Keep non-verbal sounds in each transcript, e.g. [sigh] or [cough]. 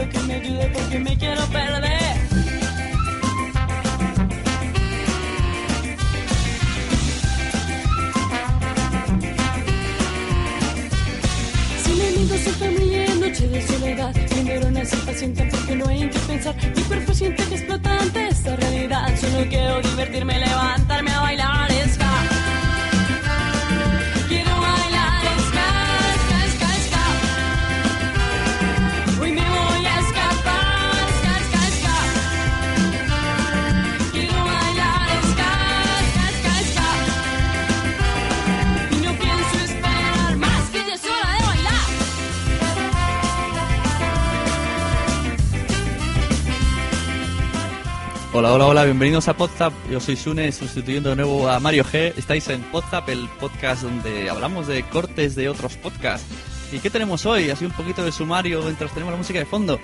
Necesito que me ayude porque me quiero perder. Si mi amigo su familia noche de soledad Mi neurona se impacienta porque no hay en qué pensar Mi cuerpo siente que explota ante esta realidad Solo quiero divertirme, levantarme Hola, hola, hola, bienvenidos a Podzap. Yo soy Sune, sustituyendo de nuevo a Mario G. Estáis en Podzap, el podcast donde hablamos de cortes de otros podcasts. ¿Y qué tenemos hoy? Así un poquito de sumario mientras tenemos la música de fondo.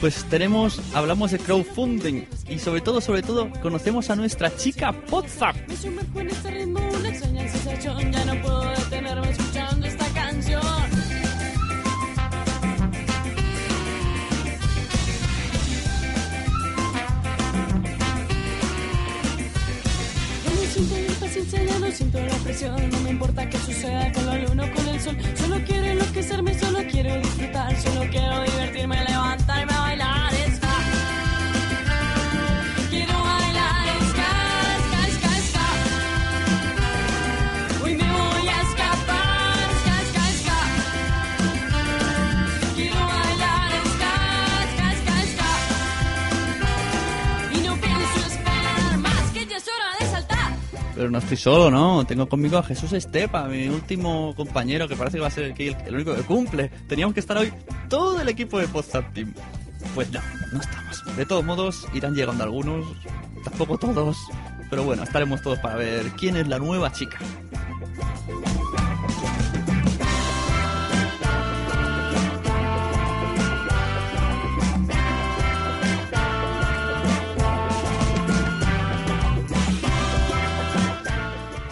Pues tenemos, hablamos de crowdfunding y sobre todo, sobre todo, conocemos a nuestra chica Podzap. Me sumerjo en este ritmo, una extraña sensación Ya no puedo detenerme siento la impaciencia, ya no siento la presión. No me importa qué suceda con la luna o con el sol. Solo quiero enloquecerme, solo quiero disfrutar. Solo quiero divertirme, levantarme Pero no estoy solo, ¿no? Tengo conmigo a Jesús Estepa, mi último compañero, que parece que va a ser el, único que cumple. Teníamos que estar hoy todo el equipo de Podzap Team. Pues no, no estamos. De todos modos, irán llegando algunos, tampoco todos. Pero bueno, estaremos todos para ver quién es la nueva chica.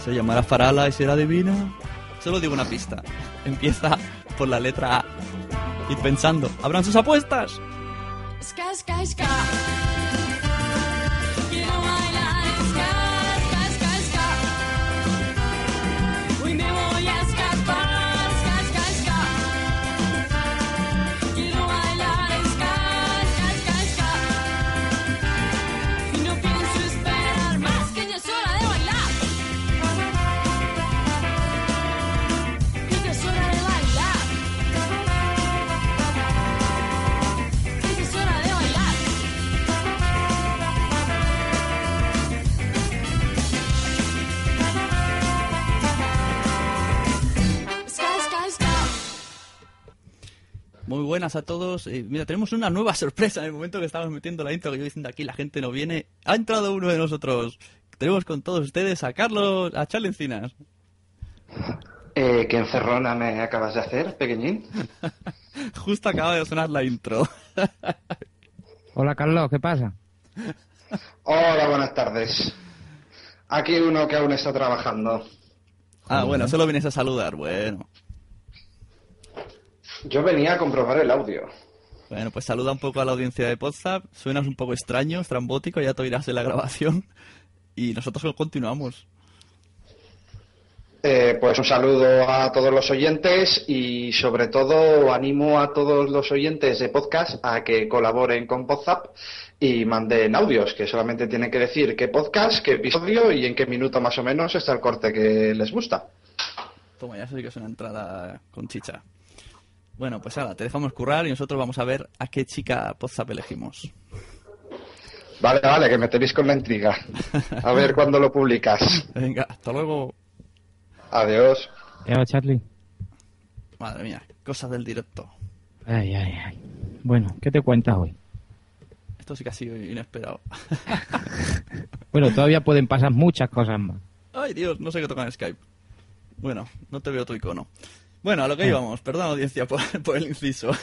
Se llamará Farala y será divina. Solo digo una pista. [laughs] Empieza por la letra A. Ir pensando, ¿habrán sus apuestas? Ska, ska, ska. Muy buenas a todos. Eh, mira, tenemos una nueva [laughs] sorpresa en el momento que estamos metiendo la intro que yo diciendo aquí la gente no viene. Ha entrado uno de nosotros. Tenemos con todos ustedes a Carlos, a Charlie Encinas. Eh, ¿Qué encerrona me acabas de hacer, pequeñín? [laughs] Justo acaba de sonar la intro. [laughs] Hola Carlos, ¿qué pasa? Hola, buenas tardes. Aquí uno que aún está trabajando. Ah, bueno, solo vienes a saludar, bueno. Yo venía a comprobar el audio. Bueno, pues saluda un poco a la audiencia de WhatsApp. Suenas un poco extraño, estrambótico, ya te oirás en la grabación. Y nosotros continuamos. Eh, pues un saludo a todos los oyentes y sobre todo animo a todos los oyentes de podcast a que colaboren con WhatsApp y manden audios, que solamente tienen que decir qué podcast, qué episodio y en qué minuto más o menos está el corte que les gusta. Toma, ya sé que es una entrada con chicha. Bueno, pues ahora te dejamos currar y nosotros vamos a ver a qué chica WhatsApp elegimos. Vale, vale, que me tenéis con la intriga. A ver cuándo lo publicas. [laughs] Venga, hasta luego. Adiós. ¿Qué va, Charlie? Madre mía, cosas del directo. Ay, ay, ay. Bueno, ¿qué te cuentas hoy? Esto sí que ha sido inesperado. [laughs] Bueno, todavía pueden pasar muchas cosas más. Ay, Dios, no sé qué toca en Skype. Bueno, no te veo tu icono. Bueno, a lo que íbamos, perdón audiencia por, [laughs] por el inciso. [laughs]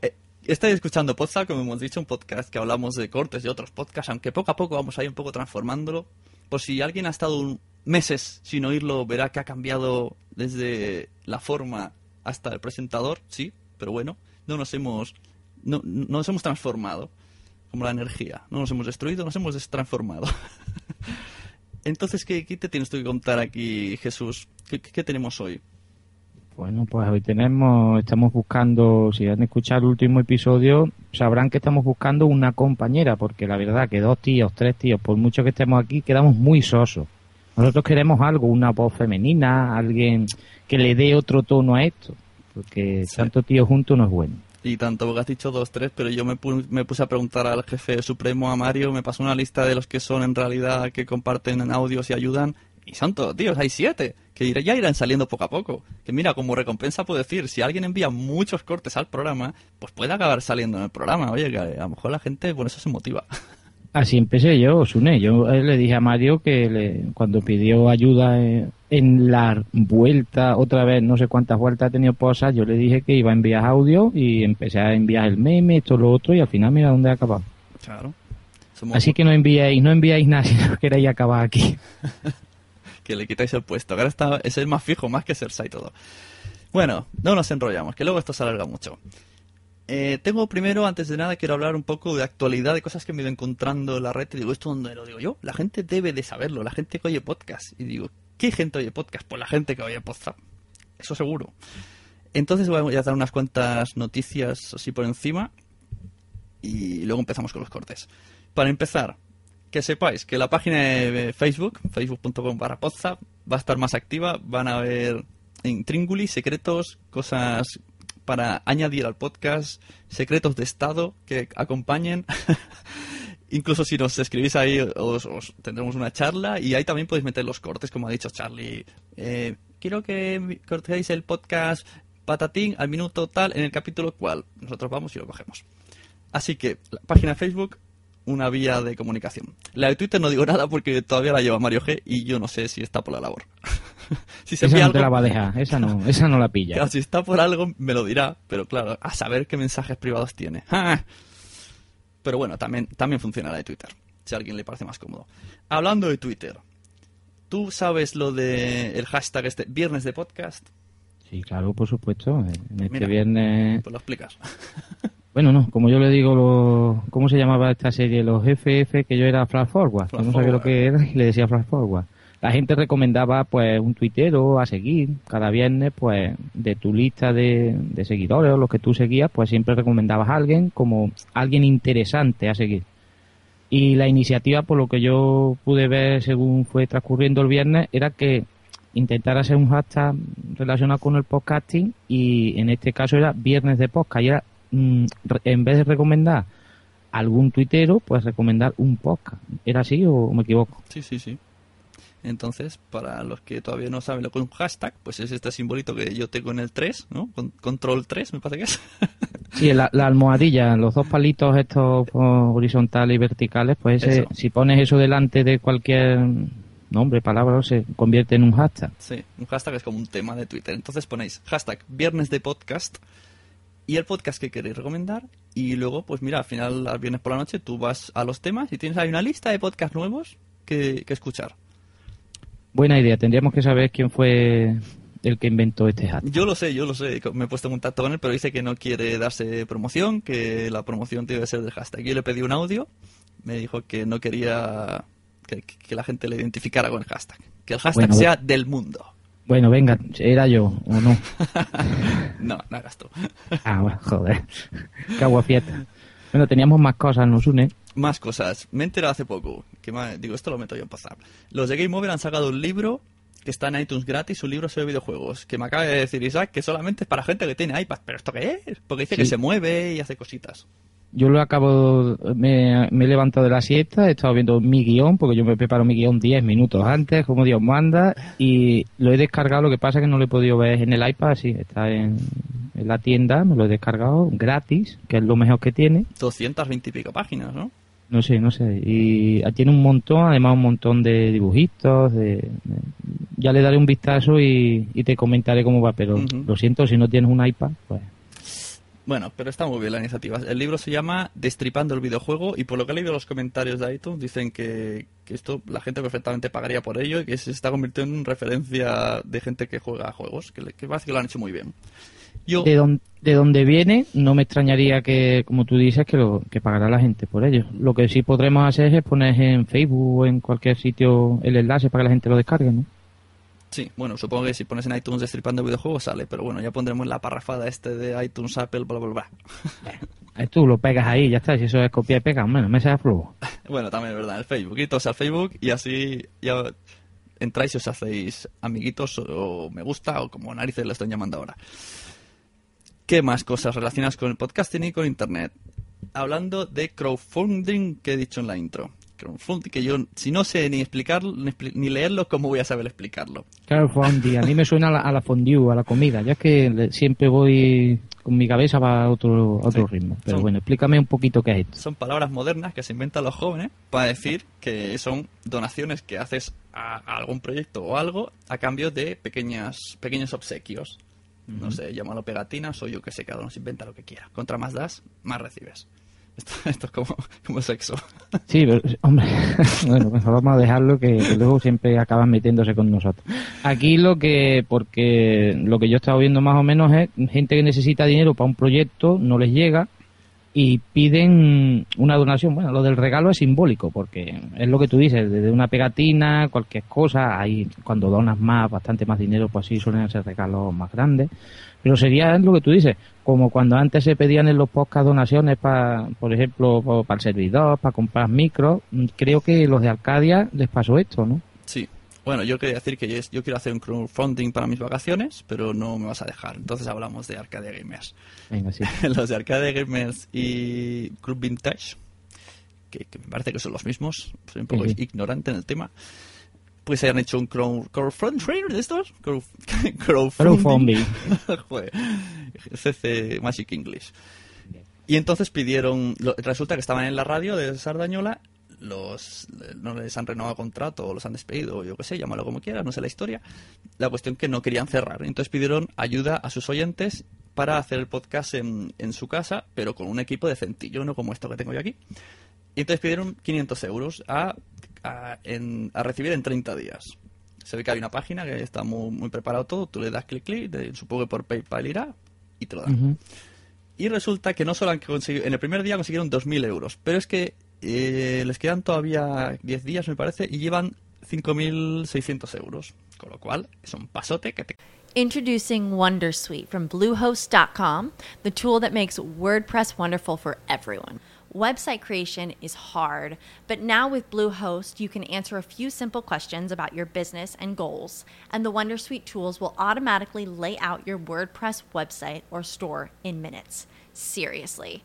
Eh, Estáis escuchando Podza, como hemos dicho, un podcast que hablamos de cortes de otros podcasts, aunque poco a poco vamos a ir un poco transformándolo. Por si alguien ha estado un- meses sin oírlo, verá que ha cambiado desde la forma hasta el presentador, sí, pero bueno, no nos hemos, no, no nos hemos transformado, como la energía, no nos hemos destruido, nos hemos destransformado. [laughs] Entonces, ¿qué, qué te tienes tú que contar aquí, Jesús? ¿Qué, qué- qué tenemos hoy? Bueno, pues hoy tenemos, estamos buscando, si han escuchado el último episodio, sabrán que estamos buscando una compañera, porque la verdad que dos tíos, tres tíos, por mucho que estemos aquí, quedamos muy sosos. Nosotros queremos algo, una voz femenina, alguien que le dé otro tono a esto, porque Sí. tanto tío junto no es bueno. Y tanto, porque has dicho dos, tres, pero yo me, pu- me puse a preguntar al jefe supremo, a Mario, me pasó una lista de los que son en realidad, que comparten en audios y ayudan, y son todos, tíos, hay siete, que ya irán saliendo poco a poco. Que mira, como recompensa puedo decir, si alguien envía muchos cortes al programa, pues puede acabar saliendo en el programa. Oye, que a lo mejor la gente por eso se motiva. [laughs] Así empecé yo, Osune. Yo eh, le dije a Mario que le- cuando pidió ayuda en, en la vuelta, otra vez, no sé cuántas vueltas ha tenido posas, yo le dije que iba a enviar audio y empecé a enviar el meme, esto, lo otro, y al final mira dónde he acabado. Claro. Somos Así que no enviéis, no enviáis nada [laughs] si no queréis acabar aquí. [laughs] que le quitáis el puesto. Ahora está, es el más fijo, más que Cersei y todo. Bueno, no nos enrollamos, que luego esto se alarga mucho. Eh, tengo primero, antes de nada, quiero hablar un poco de actualidad, de cosas que me he ido encontrando en la red. Y digo, ¿esto dónde lo digo yo? La gente debe de saberlo, la gente que oye podcast. Y digo, ¿qué gente oye podcast? Pues la gente que oye podcast. Eso seguro. Entonces voy a dar unas cuantas noticias así por encima. Y luego empezamos con los cortes. Para empezar, que sepáis que la página de Facebook, facebook.com barra va a estar más activa. Van a haber en Tringuli secretos, cosas para añadir al podcast, secretos de estado que acompañen. [laughs] Incluso si nos escribís ahí, os, os tendremos una charla y ahí también podéis meter los cortes, como ha dicho Charlie. Eh, quiero que cortéis el podcast patatín al minuto tal en el capítulo cual. Nosotros vamos y lo cogemos. Así que, la página de Facebook, una vía de comunicación. La de Twitter no digo [laughs] nada porque todavía la lleva Mario G y yo no sé si está por la labor. [laughs] si se Esa no te la algo, va a dejar, esa no, esa no la pilla. claro, [laughs] si está por algo me lo dirá, pero claro, a saber qué mensajes privados tiene. Pero bueno, también, también funciona la de Twitter, si a alguien le parece más cómodo. Hablando de Twitter, ¿tú sabes lo de el hashtag este viernes de podcast? Sí, claro, por supuesto. En este Mira. viernes Pues lo explicas. Bueno, no, como yo le digo, lo, ¿cómo se llamaba esta serie? Los FF, que yo era Flash Forward, que Flash no sabía lo que era y le decía Flash Forward. La gente recomendaba, pues, un tuitero a seguir cada viernes, pues, de tu lista de, de seguidores o los que tú seguías, pues siempre recomendabas a alguien como alguien interesante a seguir. Y la iniciativa, por lo que yo pude ver según fue transcurriendo el viernes, era que intentara hacer un hashtag relacionado con el podcasting y en este caso era viernes de podcast y era en vez de recomendar algún tuitero, pues recomendar un podcast. ¿Era así o me equivoco? Sí, sí, sí. Entonces, para los que todavía no saben lo que es un hashtag, pues es este simbolito que yo tengo en el 3, ¿no? Con- control 3, me parece que es. [laughs] Sí, la, la almohadilla, los dos palitos estos oh, horizontales y verticales, pues ese- si pones eso delante de cualquier nombre, palabra, se convierte en un hashtag. Sí, un hashtag es como un tema de Twitter. Entonces ponéis hashtag viernes de podcast y el podcast que queréis recomendar y luego, pues mira, al final, al viernes por la noche, tú vas a los temas y tienes ahí una lista de podcasts nuevos que, que escuchar. Buena idea, tendríamos que saber quién fue el que inventó este hashtag. Yo lo sé, yo lo sé, me he puesto en contacto con él, pero dice que no quiere darse promoción, que la promoción tiene que ser del hashtag. Yo le pedí un audio, me dijo que no quería que, que la gente le identificara con el hashtag, que el hashtag Bueno, sea del mundo. Bueno, venga, ¿era yo o no? [laughs] no, no hagas tú. Ah, bueno, joder. Qué agua fiesta. Bueno, teníamos más cosas, nos une. Más cosas. Me he enterado hace poco. Que me- digo, esto lo meto yo en pasar. Los de Game Over han sacado un libro que está en iTunes gratis, un libro sobre videojuegos. Que me acaba de decir Isaac que solamente es para gente que tiene iPad. ¿Pero esto qué es? Porque dice que se mueve y hace cositas. Yo lo acabo, me, me he levantado de la siesta, he estado viendo mi guion, porque yo me preparo mi guion 10 minutos antes, como Dios manda, y lo he descargado, lo que pasa es que no lo he podido ver en el iPad, sí, está en, en la tienda, me lo he descargado gratis, que es lo mejor que tiene, 220 y pico páginas, ¿no? no sé, no sé, y tiene un montón, además un montón de dibujitos, de, de- ya le daré un vistazo y, y te comentaré cómo va, pero lo siento, si no tienes un iPad, pues... Bueno, pero está muy bien la iniciativa. El libro se llama Destripando el videojuego y por lo que he leído los comentarios de iTunes dicen que, que esto la gente perfectamente pagaría por ello y que se está convirtiendo en referencia de gente que juega a juegos, que, que parece que lo han hecho muy bien. Yo, de, don- de donde viene, no me extrañaría que, como tú dices, que, lo, que pagará la gente por ello. Lo que sí podremos hacer es poner en Facebook o en cualquier sitio el enlace para que la gente lo descargue, ¿no? Sí, bueno, supongo que si pones en iTunes Destripando el videojuego sale, pero bueno, ya pondremos la parrafada este de iTunes, Apple, bla, bla, bla. Ahí [laughs] Tú lo pegas ahí, ya está. Si eso es copia y pega, bueno, me sea flojo. [laughs] Bueno, también es verdad, el Facebook. Iros al Facebook y así ya entráis y os hacéis amiguitos o, o me gusta o como narices lo están llamando ahora. ¿Qué más cosas relacionadas con el podcasting y con Internet? Hablando de crowdfunding que he dicho en la intro. Crowdfunding que yo, si no sé ni explicarlo, ni, ni leerlo, ¿cómo voy a saber explicarlo? Claro, fondue. A mí me suena a la, a la fondue, a la comida. Ya es que le- siempre voy con mi cabeza va a otro, a otro Sí. ritmo. Pero Son- bueno, explícame un poquito qué es esto. Son palabras modernas que se inventan los jóvenes para decir que son donaciones que haces a, a algún proyecto o algo a cambio de pequeñas, pequeños obsequios. No sé, llámalo pegatinas o yo que sé, cada uno se inventa lo que quiera. Contra más das, más recibes. [laughs] Esto, es como, como sexo. [laughs] Sí, pero, hombre, [laughs] bueno, pues vamos a dejarlo que, que luego siempre acaban metiéndose con nosotros. Aquí lo que, porque lo que yo he estado viendo más o menos es gente que necesita dinero para un proyecto, no les llega y piden una donación. Bueno, lo del regalo es simbólico, porque es lo que tú dices, desde una pegatina, cualquier cosa, ahí cuando donas más, bastante más dinero, pues sí suelen ser regalos más grandes. Pero sería lo que tú dices, como cuando antes se pedían en los podcast donaciones para, por ejemplo, para el servidor, para comprar micros, creo que los de Arcadia les pasó esto, ¿no? Sí. Bueno, yo quería decir que yo, yo quiero hacer un crowdfunding para mis vacaciones, pero no me vas a dejar. Entonces hablamos de Arcadia Gamers. Venga, sí. [laughs] los de Arcadia Gamers y Club Vintage, que, que me parece que son los mismos, soy un poco Sí. ignorante en el tema, pues hayan hecho un crow- crowdfunding de estos. Crow- [laughs] crowdfunding. [laughs] Joder, CC Magic English. Y entonces pidieron, resulta que estaban en la radio de Sardañola, los no les han renovado contrato o los han despedido, o yo qué sé, llámalo como quieras, no sé la historia. La cuestión que no querían cerrar. Entonces pidieron ayuda a sus oyentes para hacer el podcast en, en su casa, pero con un equipo decentillo, no como esto que tengo yo aquí. Y entonces pidieron 500 euros a, a, en- a recibir en 30 días. Se ve que hay una página que está muy, muy preparado todo, tú le das clic, clic, de- supongo que por PayPal irá y te lo dan. Y resulta que no solo han conseguido, en el primer día consiguieron 2.000 euros, pero es que eh, les quedan todavía 10 días, me parece, y llevan 5.600 euros. Con lo cual, es un pasote que te... Introducing Wondersuite from Bluehost.com, the tool that makes WordPress wonderful for everyone. Website creation is hard, but now with Bluehost, you can answer a few simple questions about your business and goals, and the Wondersuite tools will automatically lay out your WordPress website or store in minutes. Seriously.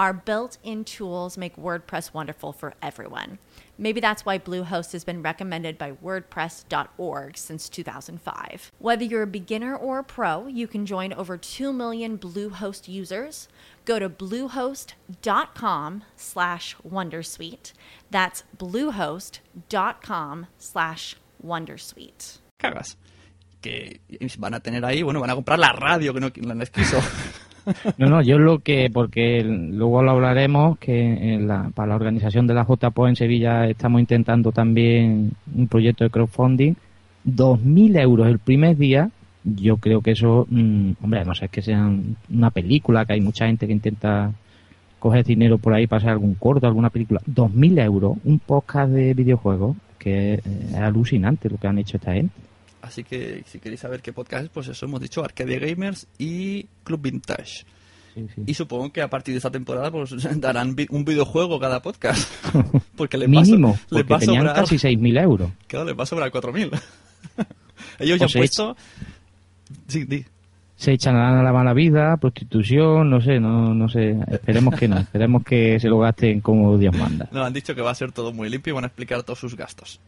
our built in tools make WordPress wonderful for everyone. Maybe that's why Bluehost has been recommended by WordPress.org since 2005. Whether you're a beginner or a pro, you can join over 2 million Bluehost users. Go to bluehost.com slash wondersuite. That's bluehost.com slash wondersuite. Cagas. Que van a tener ahí, bueno, van a comprar la radio que no, no les quiso. [laughs] No, no, yo lo que, porque luego lo hablaremos, que la, para la organización de la JPO en Sevilla estamos intentando también un proyecto de crowdfunding. 2.000 euros el primer día, yo creo que eso, mm, hombre, no sé, es que sea una película, que hay mucha gente que intenta coger dinero por ahí para hacer algún corto, alguna película. 2.000 euros, un podcast de videojuegos, que es alucinante lo que han hecho esta gente. Así que si queréis saber qué podcast es, pues eso hemos dicho Arcadia Gamers y Club Vintage. Sí, sí. Y supongo que a partir de esta temporada pues [laughs] darán vi- un videojuego cada podcast. [laughs] Porque les Mínimo, va, a so- les porque va a tenían sobrar, casi 6.000 euros. claro, les va a sobrar 4.000. [laughs] Ellos ya han puesto... Sí, di. se echarán a la mala vida, prostitución, no sé, no, no sé, esperemos que no, esperemos que se lo gasten como Dios manda. No, han dicho que va a ser todo muy limpio y van a explicar todos sus gastos.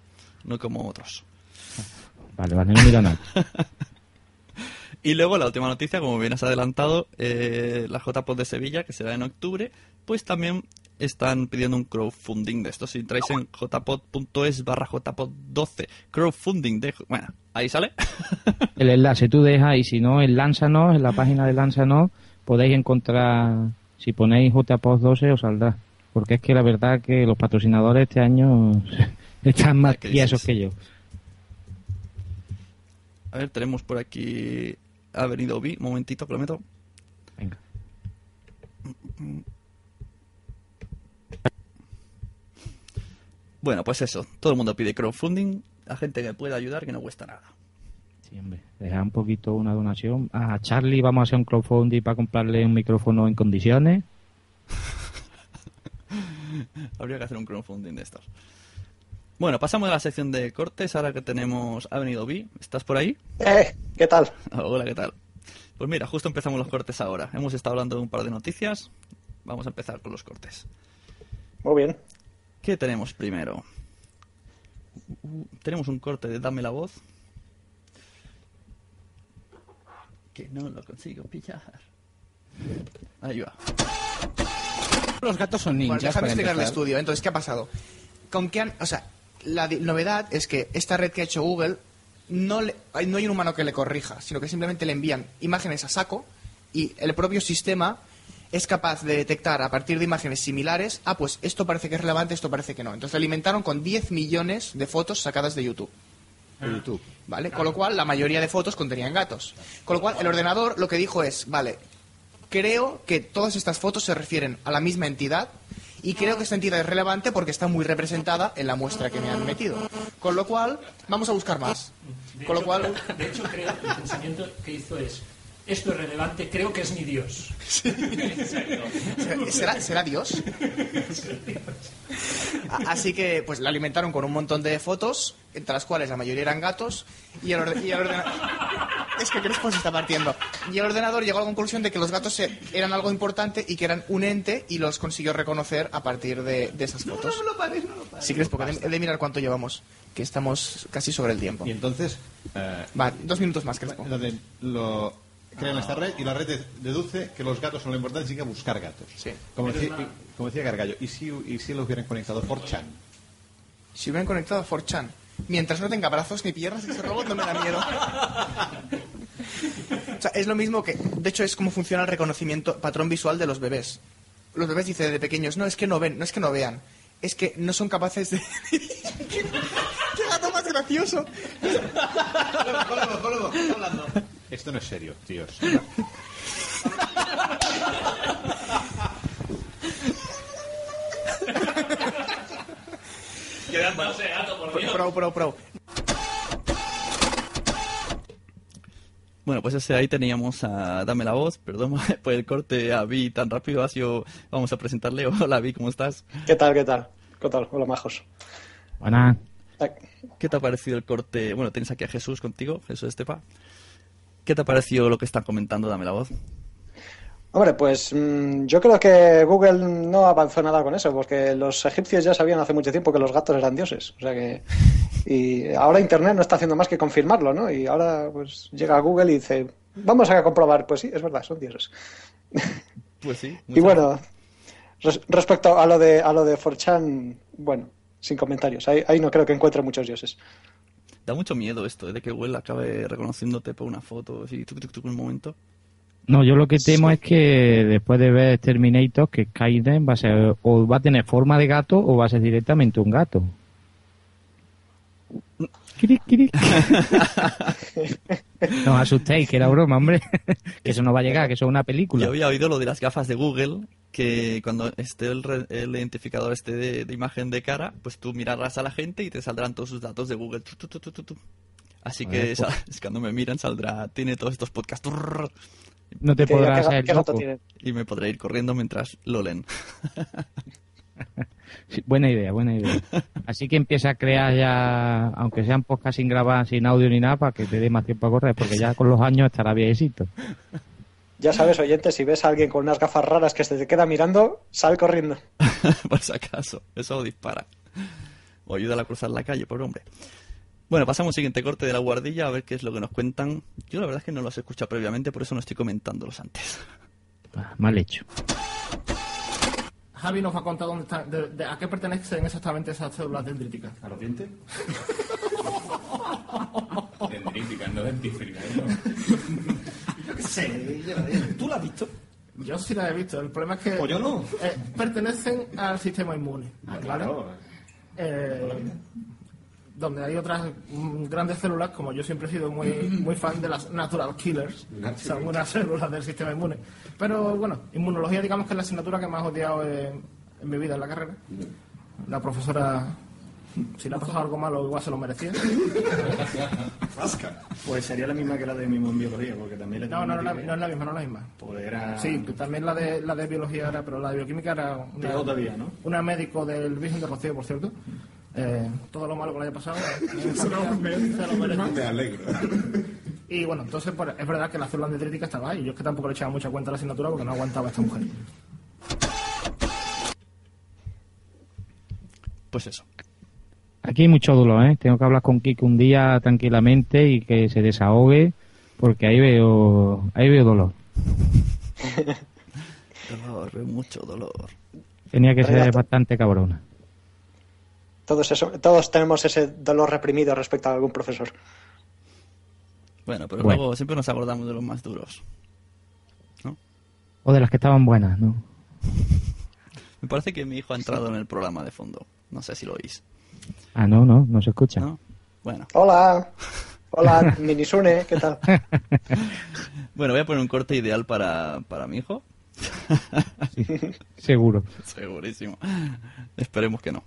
No como otros. Vale, vale, no mira nada. [laughs] Y luego la última noticia, como bien has adelantado, eh, la JPod de Sevilla, que será en octubre, pues también están pidiendo un crowdfunding de esto. Si entráis en jpod.es barra jpod12, crowdfunding de... Bueno, ahí sale. [laughs] El enlace tú dejas y si no, en Lánzanos, en la página de Lánzanos, podéis encontrar, si ponéis JPOS 12 os saldrá. Porque es que la verdad que los patrocinadores este año [laughs] están más tiesos que yo. A ver, tenemos por aquí... Ha venido Vi, un momentito que lo meto. Venga. Bueno, pues eso, todo el mundo pide crowdfunding, a gente que pueda ayudar que no cuesta nada. Sí, hombre, deja un poquito una donación. A Charlie vamos a hacer un crowdfunding para comprarle un micrófono en condiciones. [laughs] Habría que hacer un crowdfunding de estos. Bueno, pasamos a la sección de cortes, ahora que tenemos... Ha venido Vi, ¿estás por ahí? Eh, ¿qué tal? [laughs] Hola, ¿qué tal? Pues mira, justo empezamos los cortes ahora. Hemos estado hablando de un par de noticias. Vamos a empezar con los cortes. Muy bien. ¿Qué tenemos primero? Uh, tenemos un corte de Dame la voz. Que no lo consigo pillar. Ahí va. Los gatos son ninjas. Bueno, déjame para explicar el estudio. Entonces, ¿qué ha pasado? ¿Con qué han, o sea, la novedad es que esta red que ha hecho Google no, le- hay- no hay un humano que le corrija, sino que simplemente le envían imágenes a saco y el propio sistema es capaz de detectar a partir de imágenes similares, ah, pues esto parece que es relevante, esto parece que no. Entonces le alimentaron con 10 millones de fotos sacadas de YouTube. De YouTube. ¿Vale? Con lo cual, la mayoría de fotos contenían gatos. Con lo cual, el ordenador lo que dijo es, vale, creo que todas estas fotos se refieren a la misma entidad y creo que esta entidad es relevante porque está muy representada en la muestra que me han metido. Con lo cual, vamos a buscar más. De Con lo cual, de hecho, creo que el pensamiento que hizo es, esto es relevante, creo que es mi Dios. ¿será, será Dios? Así que, pues, la alimentaron con un montón de fotos, entre las cuales la mayoría eran gatos, y el, orde- y el ordenador... Es que Crespo se está partiendo. Y el ordenador llegó a la conclusión de que los gatos eran algo importante y que eran un ente y los consiguió reconocer a partir de, de esas fotos. No, no, lo pares, no lo pares. Sí, Crespo, que he de- mirar cuánto llevamos, que estamos casi sobre el tiempo. Y entonces, eh, Va, dos minutos más, Crespo. entonces lo crean esta red y la red de- deduce que los gatos son lo importante y sigue a buscar gatos. Sí. Como decía, como decía Gargallo, ¿y si, y si lo hubieran conectado por Chan? Si hubieran conectado a 4chan, mientras no tenga brazos ni piernas, ese robot no me da miedo. [laughs] O sea, es lo mismo que, de hecho, es como funciona el reconocimiento patrón visual de los bebés. Los bebés dicen de pequeños, no es que no ven, no es que no vean, es que no son capaces de. [laughs] ¡Qué gato más gracioso! Esto no es serio, tíos. Quedándose gato, por Dios. Pro, pro, pro. Bueno, pues ese ahí teníamos a Dame la voz, perdón [laughs] por el corte a Vi tan rápido, ha sido, vamos a presentarle. Hola Vi, ¿cómo estás? ¿Qué tal, qué tal? ¿Qué tal? Hola, majos. Buenas. ¿Qué te ha parecido el corte? Bueno, tienes aquí a Jesús contigo, Jesús Estepa. ¿Qué te ha parecido lo que están comentando? Dame la voz. Hombre, pues mm, yo creo que Google no avanzó nada con eso, porque los egipcios ya sabían hace mucho tiempo que los gatos eran dioses. O sea que. Y ahora Internet no está haciendo más que confirmarlo, ¿no? Y ahora, pues llega Google y dice: Vamos a comprobar. Pues sí, es verdad, son dioses. [laughs] Pues sí. [laughs] Y bueno, res- respecto a lo de a lo de 4chan, bueno, sin comentarios. Ahí, ahí no creo que encuentre muchos dioses. Da mucho miedo esto, ¿eh? de que Google acabe reconociéndote por una foto, así, tuc, tuc, tuc, un momento. No, yo lo que temo es que después de ver Terminator, que Skynet va a ser, o va a tener forma de gato o va a ser directamente un gato. [laughs] No os asustéis, que era broma, hombre. [laughs] que eso no va a llegar, que eso es una película. Yo había oído lo de las gafas de Google, que cuando esté el, re- el identificador este de, de imagen de cara, pues tú mirarás a la gente y te saldrán todos sus datos de Google. Tu, tu, tu, tu, tu, tu. Así que sa- es cuando me miran saldrá, tiene todos estos podcasts. Turr. No te podrás ¿qué ga- hacer loco. Y me podré ir corriendo mientras lo leen. [laughs] Sí, buena idea, buena idea. [laughs] Así que empieza a crear ya, aunque sean podcast sin grabar, sin audio ni nada, para que te dé más tiempo a correr, porque ya con los años estará viejecito. Ya sabes, oyente, si ves a alguien con unas gafas raras que se te queda mirando, sal corriendo. [laughs] por si acaso. Eso dispara. O ayúdala a cruzar la calle, por hombre. Bueno, pasamos al siguiente corte de la guardilla a ver qué es lo que nos cuentan. Yo la verdad es que no los he escuchado previamente, por eso no estoy comentándolos antes. Ah, Mal hecho. Javi nos va a contar dónde está, de- de- a qué pertenecen exactamente esas células dendríticas. ¿A los dientes? [laughs] Dendrítica, no dentífrica. Yo qué sé, ¿tú la has visto? Yo sí la he visto, el problema es que Pues yo no. eh, pertenecen al sistema inmune. ¿vale? claro. Eh, donde hay otras mm, grandes células, como yo siempre he sido muy, [clears throat] muy fan de las natural killers, son unas células del sistema inmune. Pero bueno, inmunología digamos que es la asignatura que más he odiado en, en mi vida, en la carrera. La profesora, si le ha pasado algo malo, igual se lo merecía. [laughs] Pues sería la misma que la de mismo en biología, porque también le No, no, no, no, no es la misma, no es la misma. Pues era... Sí, también la de, la de biología era, pero la de bioquímica era una, todavía, ¿no? una médico del Virgen de Rocío, por cierto. Eh, todo lo malo que le haya pasado [laughs] eh, se lo merece. Me alegro. Y bueno, entonces pues, es verdad que la célula dendrítica estaba ahí. Yo es que tampoco le echaba mucha cuenta a la asignatura porque no aguantaba esta mujer. Pues eso. Aquí hay mucho dolor, ¿eh? Tengo que hablar con Kiko un día tranquilamente y que se desahogue, porque ahí veo, ahí veo dolor. [laughs] Dolor, mucho dolor. Tenía que Pero ser bastante cabrona. Todos, eso, todos tenemos ese dolor reprimido respecto a algún profesor. Bueno, pero Bueno. luego siempre nos acordamos de los más duros. O de las que estaban buenas, ¿no? [laughs] Me parece que mi hijo ha entrado en el programa de fondo. No sé si lo oís. Ah, no, no, no se escucha. ¿No? Bueno. Hola, [laughs] hola, Minisune, ¿qué tal? [laughs] Bueno, voy a poner un corte ideal para, para mi hijo. Seguro. Segurísimo. Esperemos que no.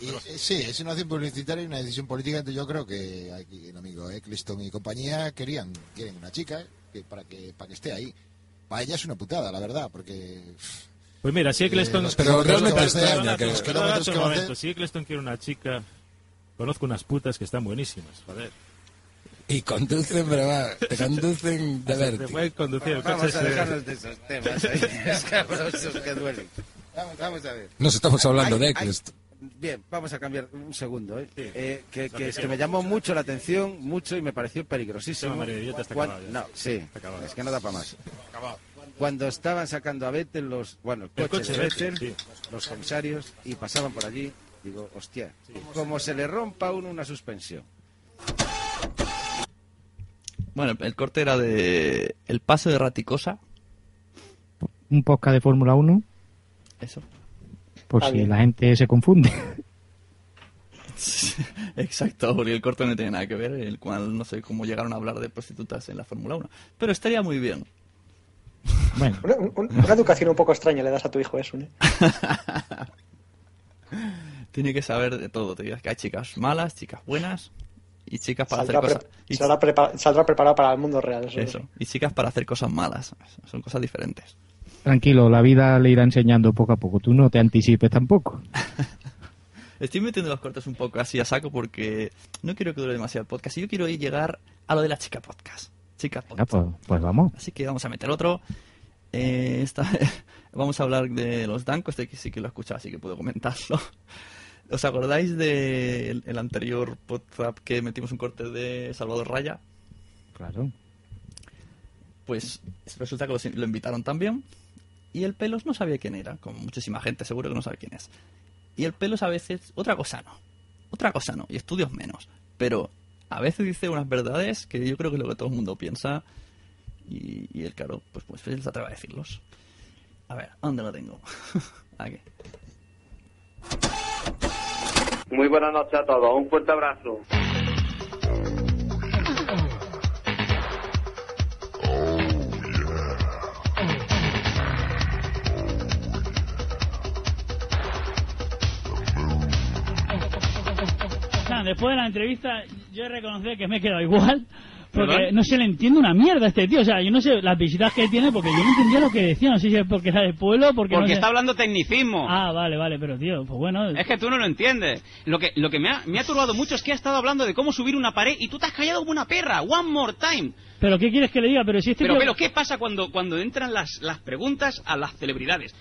Y, eh, sí, es una acción publicitaria y una decisión política. Entonces yo creo que aquí el amigo Eccleston y compañía querían, quieren una chica eh, que para que para que esté ahí. Para ella es una putada, la verdad, porque Pues mira, si Eh, Eccleston... kilómetros que los kilómetros que va a momento, hacer- Si Eccleston quiere una chica, conozco unas putas que están buenísimas, joder. Y conducen, pero va, te conducen de [laughs] Hasta te pueden conducir el Vamos coche a dejarnos de esos temas. ahí, [laughs] [laughs] escabrosos que duelen. Vamos, vamos a ver. Nos estamos hablando de Eccleston. Bien, vamos a cambiar un segundo. ¿eh? Eh, que, que, que me llamó mucho la atención, mucho y me pareció peligrosísimo. No, María, ya te está Cuan- acabado ya. No, sí, Está es que no da para más. Cuando estaban sacando a Vettel los, bueno, el El coche, de Vettel, Vettel, los comisarios, y pasaban por allí, digo, hostia, como se le rompa a uno una suspensión. Bueno, el corte era de El paso de Raticosa. Un podcast de Fórmula 1, Eso. por Ah, si bien. la gente se confunde. [laughs] Exacto, porque el corte no tiene nada que ver, el cual no sé cómo llegaron a hablar de prostitutas en la Fórmula 1. Pero estaría muy bien. Bueno, Una, un- una educación un poco extraña le das a tu hijo eso, ¿eh? [laughs] Tiene que saber de todo. Te digas que hay chicas malas, chicas buenas. Y chicas para Saldrá, hacer cosas... y- saldrá prepa- saldrá preparado para el mundo real. Eso, Eso. Y chicas para hacer cosas malas. Son cosas diferentes. Tranquilo, la vida le irá enseñando poco a poco. Tú no te anticipes tampoco. [laughs] Estoy metiendo los cortes un poco así a saco porque no quiero que dure demasiado el podcast. Y yo quiero llegar a lo de la chica podcast. Chica Venga, podcast. pues, pues vamos. Así que vamos a meter otro. Eh, esta [laughs] vamos a hablar de los dancos. Este que sí que lo he escuchado, así que puedo comentarlo. [laughs] ¿Os acordáis del el anterior podcast que metimos un corte de Salvador Raya? Claro. Pues resulta que lo, lo invitaron también. Y el Pelos no sabía quién era, como muchísima gente, seguro que no sabe quién es. Y el Pelos a veces, otra cosa no. Otra cosa no, y estudios menos. Pero a veces dice unas verdades que yo creo que es lo que todo el mundo piensa. Y, él, claro, pues, pues él se atreve a decirlos. A ver, ¿a ¿dónde lo tengo? [laughs] Aquí. Muy buenas noches a todos, un fuerte abrazo. Después de la entrevista, yo he reconocido que me he quedado igual. Porque ¿Verdad? no se le entiende una mierda a este tío. O sea, yo no sé las visitas que tiene porque yo no entendía lo que decía. No sé si es porque era de pueblo porque Porque no sé- está hablando tecnicismo. Ah, vale, vale, pero tío, pues bueno. Es que tú no lo entiendes. Lo que, lo que me, ha, me ha turbado mucho es que ha estado hablando de cómo subir una pared y tú te has callado como una perra. One more time. Pero ¿qué quieres que le diga? Pero si este Pero, tío... pero, ¿qué pasa cuando, cuando entran las, las preguntas a las celebridades?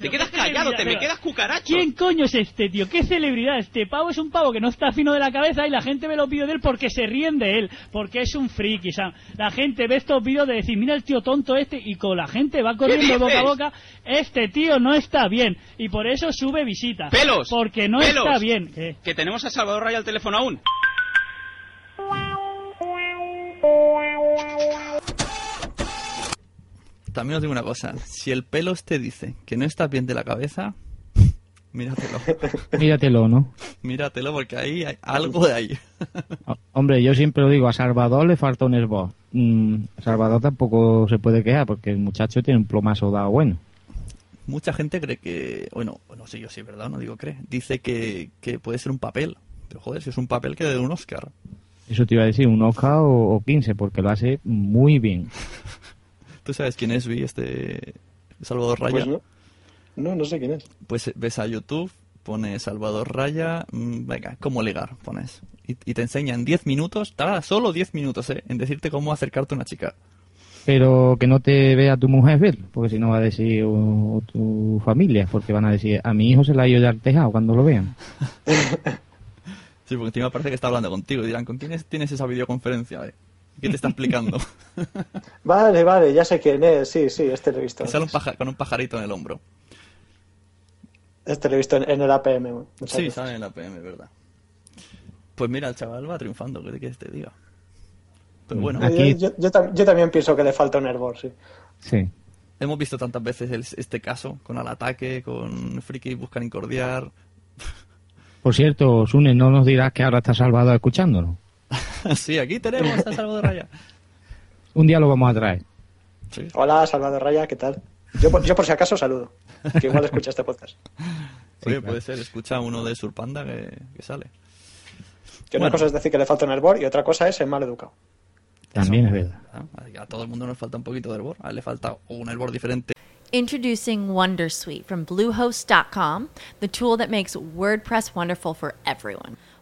Te quedas callado, te me quedas cucaracho. ¿Quién coño es este tío? ¿Qué celebridad? Este pavo es un pavo que no está fino de la cabeza y la gente ve los vídeos de él porque se ríen de él, porque es un friki. O sea, la gente ve estos vídeos de decir, mira el tío tonto este y con la gente va corriendo boca a boca, este tío no está bien y por eso sube visitas. Pelos. Porque no pelos. está bien. ¿Qué? Que tenemos a Salvador Raya al teléfono aún. También os digo una cosa. Si el Pelos te dice que no estás bien de la cabeza, [laughs] míratelo. [laughs] Míratelo, ¿no? míratelo porque ahí hay algo de ahí. O- Hombre, yo siempre lo digo, a Salvador le falta un esboz. Mm, Salvador tampoco se puede quejar porque el muchacho tiene un plomazo dado bueno. Mucha gente cree que, bueno, no sé yo si es verdad, no digo cree, dice que, que puede ser un papel. Pero joder, si es un papel que de un Oscar. Eso te iba a decir, un Oscar o, o 15, porque lo hace muy bien. [laughs] ¿Tú sabes quién es, Vi, este Salvador Raya? Pues no. No, no sé quién es. Pues eh, ves a YouTube, pones Salvador Raya, mm, venga, cómo ligar, pones. Y, y te enseña en 10 minutos, tarda solo 10 minutos, ¿eh? En decirte cómo acercarte a una chica. Pero que no te vea tu mujer ver, porque si no va a decir o, o tu familia, porque van a decir, a mi hijo se le ha ido ya el tejado cuando lo vean. [laughs] Sí, porque encima parece que está hablando contigo. Y dirán, ¿con quién es- tienes esa videoconferencia? eh? ¿Qué te está explicando? [laughs] Vale, vale, ya sé quién es. Sí, sí, este lo he visto. Sale un paja- con un pajarito en el hombro. Este lo he visto en, en el APM. Sí, veces. sale en la PM, ¿verdad? Pues mira, el chaval va triunfando, ¿qué quieres que te diga? Pero bueno, Yo, yo- yo tam- yo también pienso que le falta un hervor, sí. Sí. hemos visto tantas veces el- este caso, con al ataque, con Friki buscan incordiar. Por cierto, Sune, no nos dirás que ahora está Salvador escuchándonos. [laughs] sí, aquí tenemos a Salvador Raya. Un día lo vamos a traer. Hola, Salvador Raya, ¿qué tal? Yo, por- yo por si acaso saludo, que igual escucha este podcast. [laughs] Oye, puede ser, escucha uno de Surpanda que, que sale. Que una Bueno. cosa es decir que le falta un hervor y otra cosa es ser mal educado. También es verdad. A todo el mundo nos falta un poquito de hervor. A él le falta un hervor diferente. Introducing Wondersuite from Bluehost.com, the tool that makes WordPress wonderful for everyone.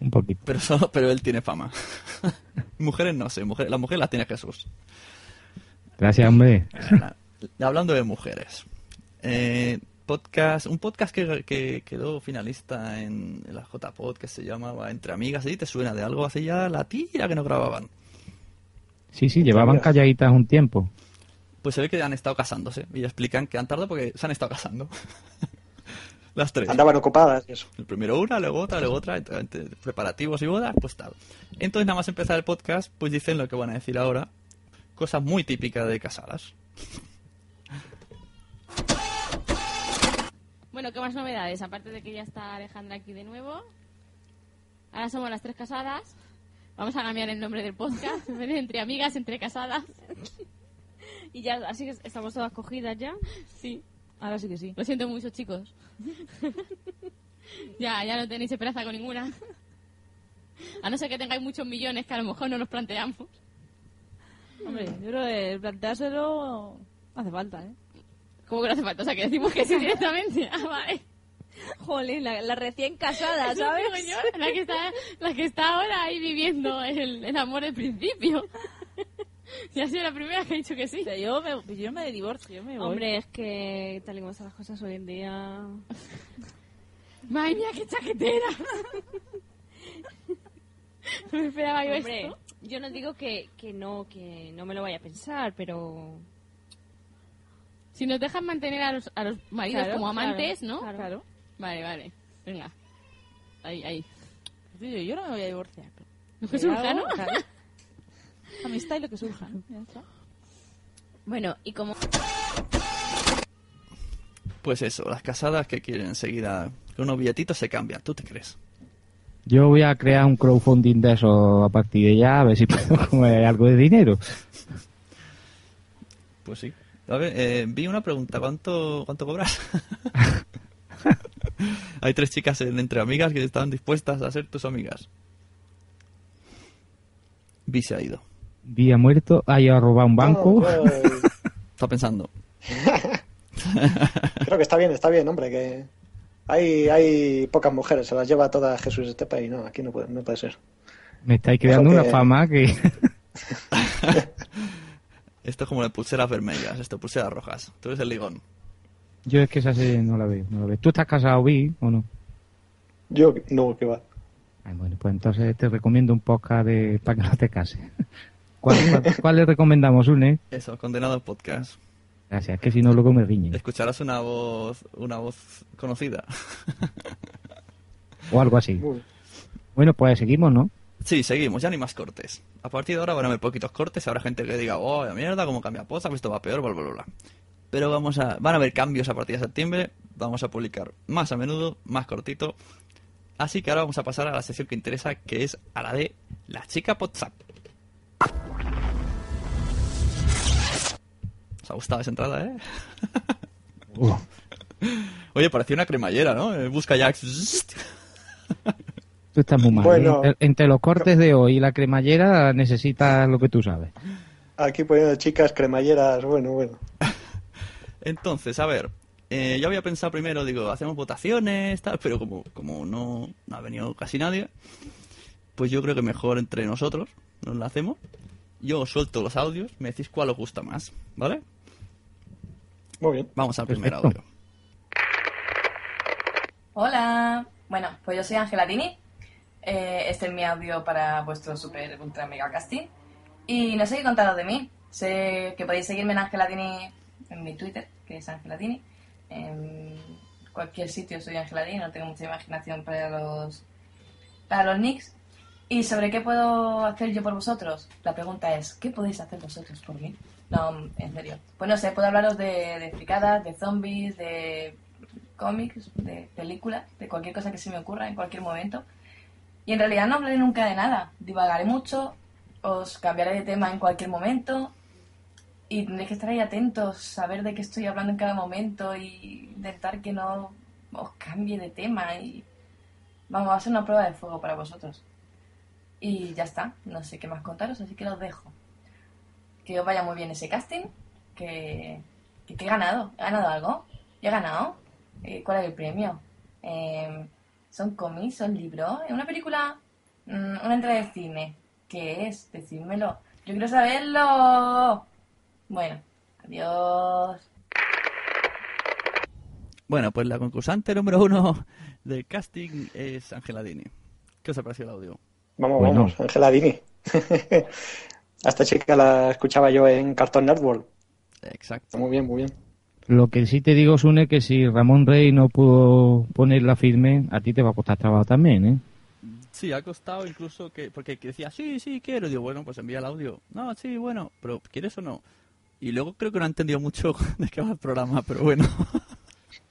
Un poquito. Pero, solo, pero él tiene fama. [laughs] mujeres no sé, mujeres, las mujeres las tiene Jesús. Gracias, hombre. Hablando de mujeres. Eh, podcast, un podcast que, que quedó finalista en, la JPod que se llamaba Entre Amigas, ¿sí? ¿Te suena de algo hace ya la tira que no grababan? Sí, sí, llevaban calladitas un tiempo. Pues se ve que han estado casándose y explican que han tardado porque se han estado casando. [laughs] Las tres. Andaban ocupadas y eso. El primero una, luego otra, luego otra, entre- entre preparativos y bodas, pues tal. Entonces nada más empezar el podcast, pues dicen lo que van a decir ahora. Cosas muy típicas de casadas. Bueno, ¿qué más novedades? Aparte de que ya está Alejandra aquí de nuevo. Ahora somos las tres casadas. Vamos a cambiar el nombre del podcast. Entre amigas, entre casadas. [laughs] Y ya, así que estamos todas cogidas ya. Sí. Ahora sí que sí. Lo siento mucho, chicos. [laughs] ya, ya no tenéis esperanza con ninguna. A no ser que tengáis muchos millones que a lo mejor no nos planteamos. Hombre, yo creo que planteárselo hace falta, ¿eh? ¿Cómo que no hace falta? O sea, que decimos que sí [laughs] directamente. Ah, vale. Jolín, la, la recién casada, ¿sabes? yo, la que está, la que está ahora ahí viviendo el, el amor del principio. [laughs] [laughs] Y ha sido la primera que ha dicho que sí. yo, me, yo me divorcio, yo me voy. Hombre, es que tal y como están las cosas hoy en día... [laughs] ¡Madre mía, qué chaquetera! [laughs] no me esperaba yo Hombre, esto. yo no digo que, que no, que no me lo vaya a pensar, pero... Si nos dejan mantener a los, a los maridos Claro, como amantes, claro, ¿no? claro. Claro. Vale, vale. Venga. Ahí, ahí. Yo, no me voy a divorciar. ¿no? claro. Amistad y lo que surja. ¿no? Ya está. Bueno, y como... Pues eso, las casadas que quieren enseguida con unos billetitos se cambian. ¿Tú te crees? Yo voy a crear un crowdfunding de eso a partir de ya, a ver si puedo [laughs] comer algo de dinero. Pues sí. A ver, eh, vi una pregunta. ¿Cuánto, cuánto cobras? [laughs] Hay tres chicas en- entre amigas que están dispuestas a ser tus amigas. Vi se ha ido. Vi ha muerto, ha ido a robar un banco. [laughs] Está pensando. [laughs] Creo que está bien, está bien, hombre, que hay, hay pocas mujeres, se las lleva toda Jesús Estepa y no, aquí no puede, no puede ser. Me estáis creando una que- fama que... [laughs] Esto es como de pulseras vermellas, esto, pulseras rojas. Tú eres el ligón. Yo es que esa serie no la veo, no la veo. ¿Tú estás casado, Vi, o no? Yo no, que va. Ay, bueno, pues entonces te recomiendo un podcast de... para que no te cases. ¿Cuál, cuál, [laughs] cuál le recomendamos, Une? Eso, condenado podcast. Gracias, es que si no luego me riñen. Escucharás una voz, una voz conocida. O algo así. Bueno, pues seguimos, ¿no? Sí, seguimos, ya ni más cortes. A partir de ahora van a haber poquitos cortes, habrá gente que diga, oh, la mierda, cómo cambia Poza, esto va peor, bla, bla, bla, bla. Pero vamos a, van a haber cambios a partir de septiembre, vamos a publicar más a menudo, más cortito. Así que ahora vamos a pasar a la sección que interesa, que es a la de la chica WhatsApp. ¿Os ha gustado esa entrada, eh? [laughs] Oye, parecía una cremallera, ¿no? Eh, Busca Jax. Tú estás muy mal. Bueno. ¿eh? Entre, entre los cortes de hoy y la cremallera necesitas lo que tú sabes. Aquí poniendo chicas cremalleras, bueno, bueno. Entonces, a ver, eh, yo había pensado primero, digo, hacemos votaciones, tal, pero como, como no, no ha venido casi nadie, pues yo creo que mejor entre nosotros nos la hacemos. Yo os suelto los audios, me decís cuál os gusta más, ¿vale? Muy bien. Vamos al primer audio. Hola, bueno, pues yo soy Ángela Dini. Eh, este es mi audio para vuestro super ultra mega casting. Y no sé qué contaros de mí. Sé que podéis seguirme en Ángela Dini en mi Twitter, que es Ángela Dini. En cualquier sitio soy Ángela Dini, no tengo mucha imaginación para los, para los nicks. ¿Y sobre qué puedo hacer yo por vosotros? La pregunta es, ¿qué podéis hacer vosotros por mí? No, en serio. Pues no sé, puedo hablaros de, de de zombies, de cómics, de películas, de cualquier cosa que se me ocurra en cualquier momento. Y en realidad no hablaré nunca de nada. Divagaré mucho, os cambiaré de tema en cualquier momento. Y tendréis que estar ahí atentos, saber de qué estoy hablando en cada momento y intentar que no os cambie de tema. Y vamos, va a ser una prueba de fuego para vosotros. Y ya está, no sé qué más contaros, así que los dejo. Que os vaya muy bien ese casting, que, que, que he ganado. ¿He ganado algo? ¿He ganado? Eh, ¿Cuál es el premio? Eh, ¿Son cómics? ¿Son libros? ¿Es una película? Mm, ¿Una entrada de cine? ¿Qué es? Decídmelo. Yo quiero saberlo. Bueno, adiós. Bueno, pues la concursante número uno del casting es Angela Dini. ¿Qué os ha parecido el audio? Vamos, Bueno. vamos, Angela Dini. [laughs] A esta chica la escuchaba yo en Cartoon Network. Exacto. Muy bien, muy bien. Lo que sí te digo, Sune, que si Ramón Rey no pudo ponerla firme, a ti te va a costar trabajo también, ¿eh? Sí, ha costado incluso que... Porque decía, sí, sí, quiero. Digo, bueno, pues envía el audio. No, sí, bueno, pero ¿quieres o no? Y luego creo que no ha entendido mucho [laughs] de qué va el programa, pero bueno.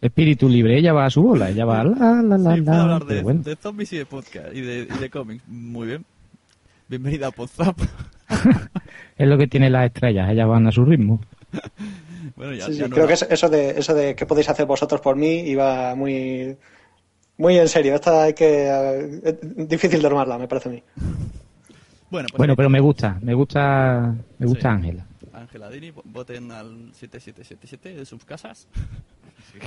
Espíritu libre, ella va a su bola, ella va a la, la, la, Sí, la. hablar de, bueno. de zombies y de podcast y de, y de cómics. Muy bien. Bienvenida a Podzap. [laughs] Es lo que tiene las estrellas, ellas van a su ritmo. bueno, ya, Sí, sí, ya no creo la- que es- eso de eso de qué podéis hacer vosotros por mí iba muy muy en serio. Esta hay que es difícil de armarla, me parece a mí. Bueno, pues Bueno, pero me gusta, me gusta, me gusta Sí. Ángela. Ángela Dini, vo- voten al 7777 de sus casas.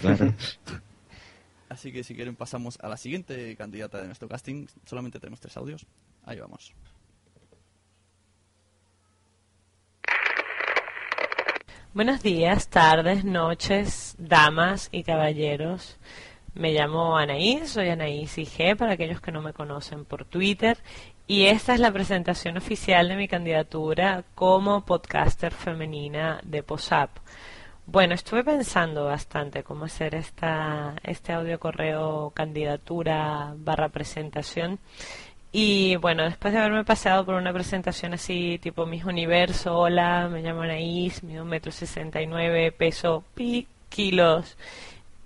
Claro. [laughs] Así que si quieren pasamos a la siguiente candidata de nuestro casting. Solamente tenemos tres audios. Ahí vamos. Buenos días, tardes, noches, damas y caballeros. Me llamo Anaís, soy Anaís IG para aquellos que no me conocen por Twitter y esta es la presentación oficial de mi candidatura como podcaster femenina de POSAP. Bueno, estuve pensando bastante cómo hacer esta, este audio correo candidatura barra presentación y bueno, después de haberme pasado por una presentación así, tipo Mis Universo, hola, me llamo Anaís, mido un metro sesenta y nueve, peso pi kilos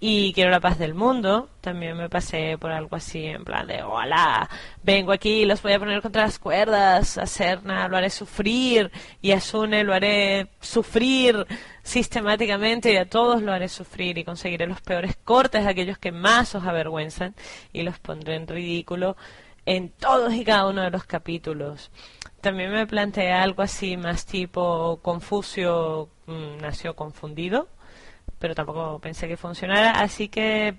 y quiero la paz del mundo, también me pasé por algo así en plan de, hola, vengo aquí, los voy a poner contra las cuerdas, a Serna lo haré sufrir y a Sune lo haré sufrir sistemáticamente y a todos lo haré sufrir y conseguiré los peores cortes, aquellos que más os avergüenzan y los pondré en ridículo en todos y cada uno de los capítulos. También me planteé algo así más tipo Confucio mm, nació confundido, pero tampoco pensé que funcionara, así que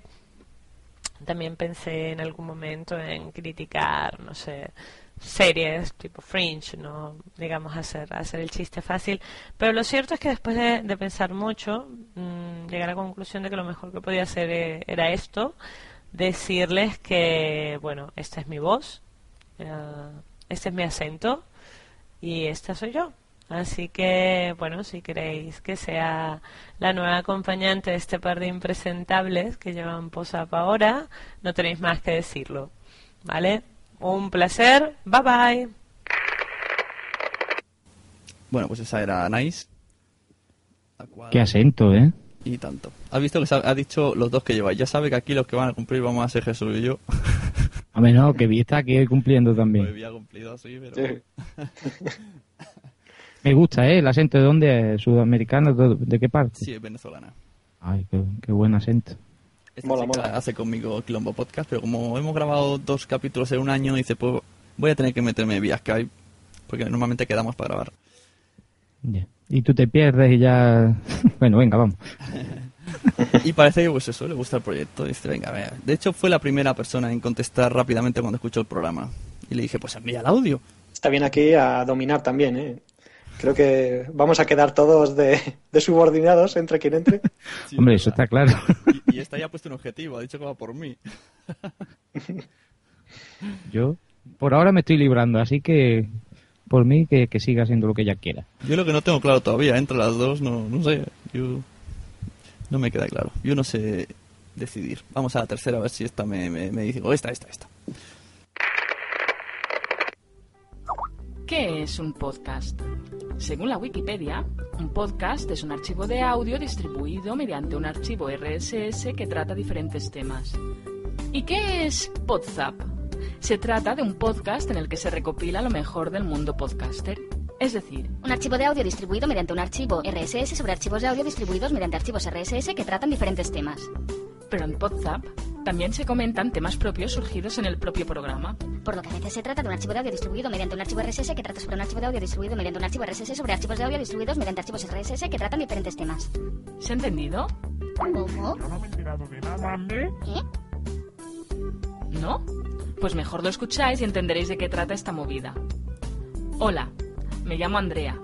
también pensé en algún momento en criticar, no sé, series tipo Fringe, no digamos hacer, hacer el chiste fácil. Pero lo cierto es que después de, pensar mucho, mm, llegué a la conclusión de que lo mejor que podía hacer eh, era esto, decirles que, bueno, esta es mi voz, eh, este es mi acento y esta soy yo. Así que, bueno, si queréis que sea la nueva acompañante de este par de impresentables que llevan posap ahora, no tenéis más que decirlo. ¿Vale? Un placer. Bye bye. Bueno, pues esa era Nice. Qué acento, ¿eh? Y tanto. ¿Has visto que ha dicho los dos que lleváis? Ya sabe que aquí los que van a cumplir vamos a ser Jesús y yo. [laughs] A ver, no, que vi está aquí cumpliendo Pues también. había cumplido así, pero... [laughs] Me gusta, ¿eh? El acento de dónde es, sudamericano, ¿de, qué parte? Sí, es venezolana. Ay, qué, qué buen acento. Esta chica hace conmigo Quilombo Podcast, pero como hemos grabado dos capítulos en un año, dice, pues voy a tener que meterme vía Skype, porque normalmente quedamos para grabar. Ya. Y tú te pierdes y ya... [laughs] bueno, venga, vamos. y parece que pues eso, le gusta el proyecto. Dice, venga, venga. De hecho, fue la primera persona en contestar rápidamente cuando escuchó el programa. Y le dije, pues envía el audio. Está bien aquí a dominar también, ¿eh? Creo que vamos a quedar todos de, de subordinados entre quien entre. [laughs] Hombre, eso está claro. Y, y esta ya ha puesto un objetivo, ha dicho que va por mí. [laughs] Yo, por ahora me estoy librando, así que por mí que, que siga haciendo lo que ella quiera. Yo lo que no tengo claro todavía, entre las dos, no, no sé. Yo no me queda claro. Yo no sé decidir. Vamos a la tercera a ver si esta me, me, me dice, o esta, esta, esta. ¿Qué es un podcast? Según la Wikipedia, Un podcast es un archivo de audio distribuido mediante un archivo RSS que trata diferentes temas. ¿Y qué es Podzap? Se trata de un podcast en el que se recopila lo mejor del mundo podcaster. Es decir, Un archivo de audio distribuido mediante un archivo RSS sobre archivos de audio distribuidos mediante archivos RSS que tratan diferentes temas. pero en Podzap también se comentan temas propios surgidos en el propio programa. Por lo que a veces se trata de un archivo de audio distribuido mediante un archivo RSS que trata sobre un archivo de audio distribuido mediante un archivo RSS sobre archivos de audio distribuidos mediante archivos RSS que tratan diferentes temas. ¿Se ha entendido? ¿Cómo? ¿Eh? ¿No? Pues mejor lo escucháis y entenderéis de qué trata esta movida. Hola, me llamo Andrea.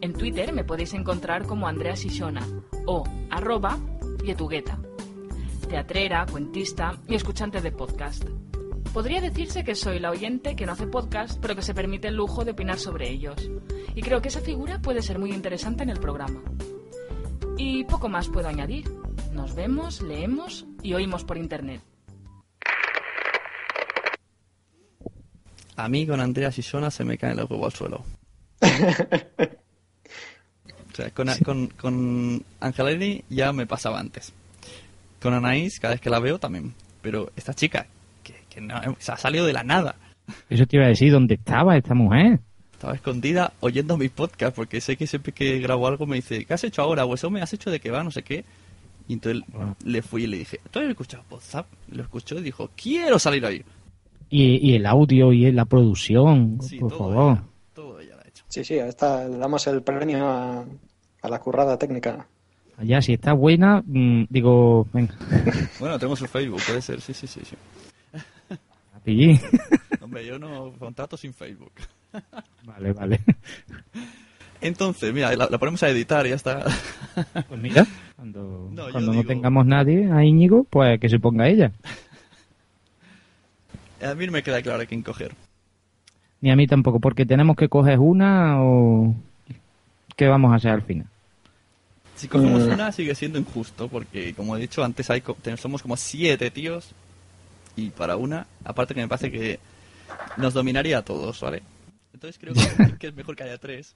En Twitter me podéis encontrar como Andrea Sishona o arroba yetugueta. Teatrera, cuentista y escuchante de podcast. Podría decirse que soy la oyente que no hace podcast, pero que se permite el lujo de opinar sobre ellos. Y creo que esa figura puede ser muy interesante en el programa. Y poco más puedo añadir. Nos vemos, leemos y oímos por internet. A mí con Andrea Sisona se me caen los huevos al suelo. [laughs] o sea, con, con, con Angelini ya me pasaba antes. Con Anaís, cada vez que la veo también. Pero esta chica, que, que no, se ha salido de la nada. Eso te iba a decir, ¿dónde estaba esta mujer? Estaba escondida oyendo mis podcasts, porque sé que siempre que grabo algo me dice, ¿qué has hecho ahora? O eso me has hecho de que va, no sé qué. Y entonces le fui y le dije, ¿tú has escuchado WhatsApp? Lo escuchó y dijo, quiero salir ahí. Y, y el audio y la producción, Sí, por todo favor. Sí, sí, a esta le damos el premio a, a la currada técnica. Ya, si está buena, mm, digo, venga, [laughs] Bueno, tenemos el Facebook, puede ser, sí, sí, sí. sí. [laughs] a pillín. [laughs] Hombre, yo no contrato sin Facebook. Vale, vale. Entonces, mira, la, la ponemos a editar y ya está. Pues mira, cuando, No, cuando no digo- tengamos nadie a Íñigo, pues que se ponga ella. A mí no me queda claro a quién coger. Ni a mí tampoco, porque tenemos que coger una o... ¿Qué vamos a hacer al final? Si cogemos Mm. una sigue siendo injusto, porque como he dicho antes, hay somos como siete tíos y para una, aparte que me parece que nos dominaría a todos, ¿vale? Entonces creo que, [laughs] que es mejor que haya tres.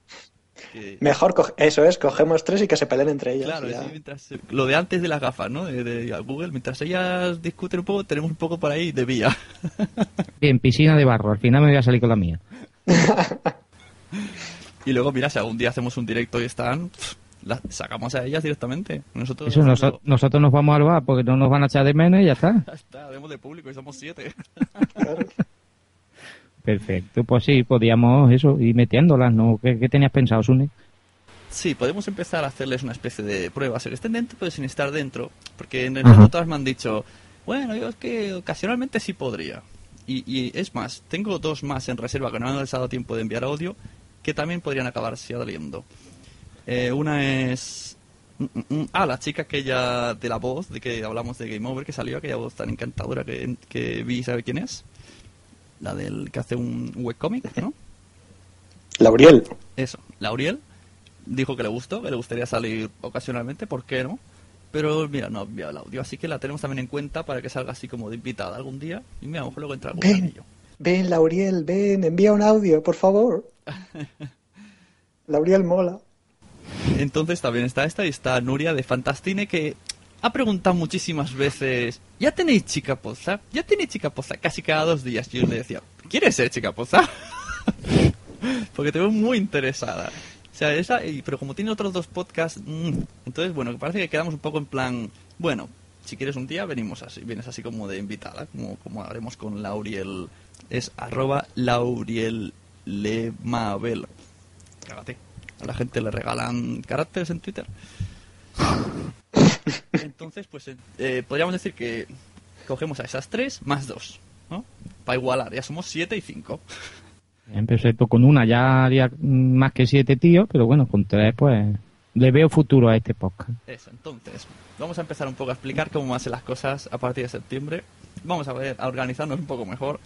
Que- Mejor, co- eso es, cogemos tres y que se peleen entre ellas. Claro, y ya. sí, mientras, lo de antes de las gafas, ¿no? De, de Google, mientras ellas discuten un poco, tenemos un poco por ahí de vía. [laughs] Bien, piscina de barro, al final me voy a salir con la mía. [laughs] Y luego, mira, si algún día hacemos un directo y están, pff, las sacamos a ellas directamente. Nosotros Eso noso- nosotros nos vamos al bar porque no nos van a echar de menos y ya está. Ya está, haremos de público y somos siete. [laughs] Perfecto, pues sí, podíamos eso, ir metiéndolas, ¿no? ¿Qué, qué tenías pensado, Sune? Sí, podemos empezar a hacerles una especie de prueba, que estén dentro pero sin estar dentro, porque en el Ajá. todas me han dicho, bueno, yo es que ocasionalmente sí podría. Y, y es más, tengo dos más en reserva que no han dado tiempo de enviar audio, que también podrían acabar saliendo. Eh, una es... mm, mm, mm, Ah, la chica aquella de la voz, de que hablamos de Game Over, que salió, aquella voz tan encantadora que, que vi, ¿sabe quién es? La del que hace un webcomic, ¿no? Lauriel. Eso, Lauriel dijo que le gustó, que le gustaría salir ocasionalmente, ¿por qué no? Pero mira, no ha enviado el audio, así que la tenemos también en cuenta para que salga así como de invitada algún día. Y mira, a lo mejor luego entra algún Ven, anillo. ven, Lauriel, ven, envía un audio, por favor. [laughs] Lauriel mola. Entonces también está esta y está Nuria de Fantastine que ha preguntado muchísimas veces, ¿ya tenéis chica poza? ¿Ya tenéis chica poza? Casi cada dos días yo le decía, ¿quieres ser chica poza? [laughs] Porque te veo muy interesada. O sea, esa, pero como tiene otros dos podcasts, mm, entonces, bueno, parece que quedamos un poco en plan, bueno, si quieres un día venimos así, vienes así como de invitada, como, haremos con Lauriel, es arroba Lauriel Lemabel. A la gente le regalan caracteres en Twitter. Entonces, pues eh, podríamos decir que cogemos a esas tres más dos, ¿no? Para igualar, ya somos siete y cinco. Bien, perfecto, con una ya haría más que siete tíos, pero bueno, con tres pues le veo futuro a este podcast. Eso, entonces, vamos a empezar un poco a explicar cómo van a ser las cosas a partir de septiembre. Vamos a ver, a organizarnos un poco mejor.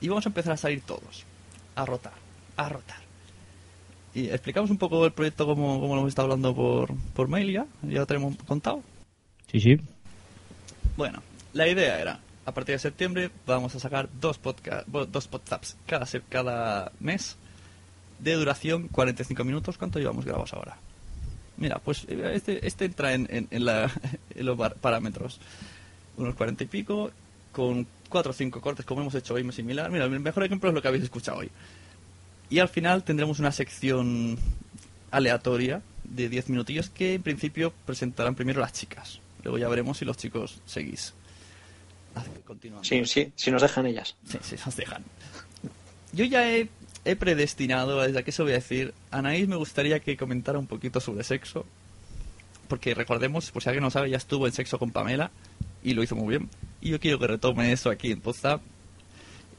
Y vamos a empezar a salir todos. A rotar, a rotar. Y explicamos un poco el proyecto como, como lo hemos estado hablando por, por mail ya. Ya lo tenemos contado. Sí, sí. Bueno, la idea era, a partir de septiembre vamos a sacar dos podcast, dos podcasts cada, cada mes de duración 45 minutos. ¿Cuánto llevamos grabados ahora? Mira, pues eh, este, este entra en, en- en la- [laughs] en los parámetros. Unos cuarenta y pico, con cuatro o cinco cortes, como hemos hecho hoy, muy similar. Mira, el mejor ejemplo es lo que habéis escuchado hoy. Y al final tendremos una sección aleatoria de 10 minutillos que en principio presentarán primero las chicas. Luego ya veremos si los chicos seguís. Continuamos. Sí, sí, si nos dejan ellas. Sí, sí, nos dejan. Yo ya he, he predestinado, desde aquí se voy a decir, Anaís me gustaría que comentara un poquito sobre sexo, porque recordemos, por si alguien no sabe, ya estuvo en sexo con Pamela y lo hizo muy bien. Y yo quiero que retome eso aquí en Podzap.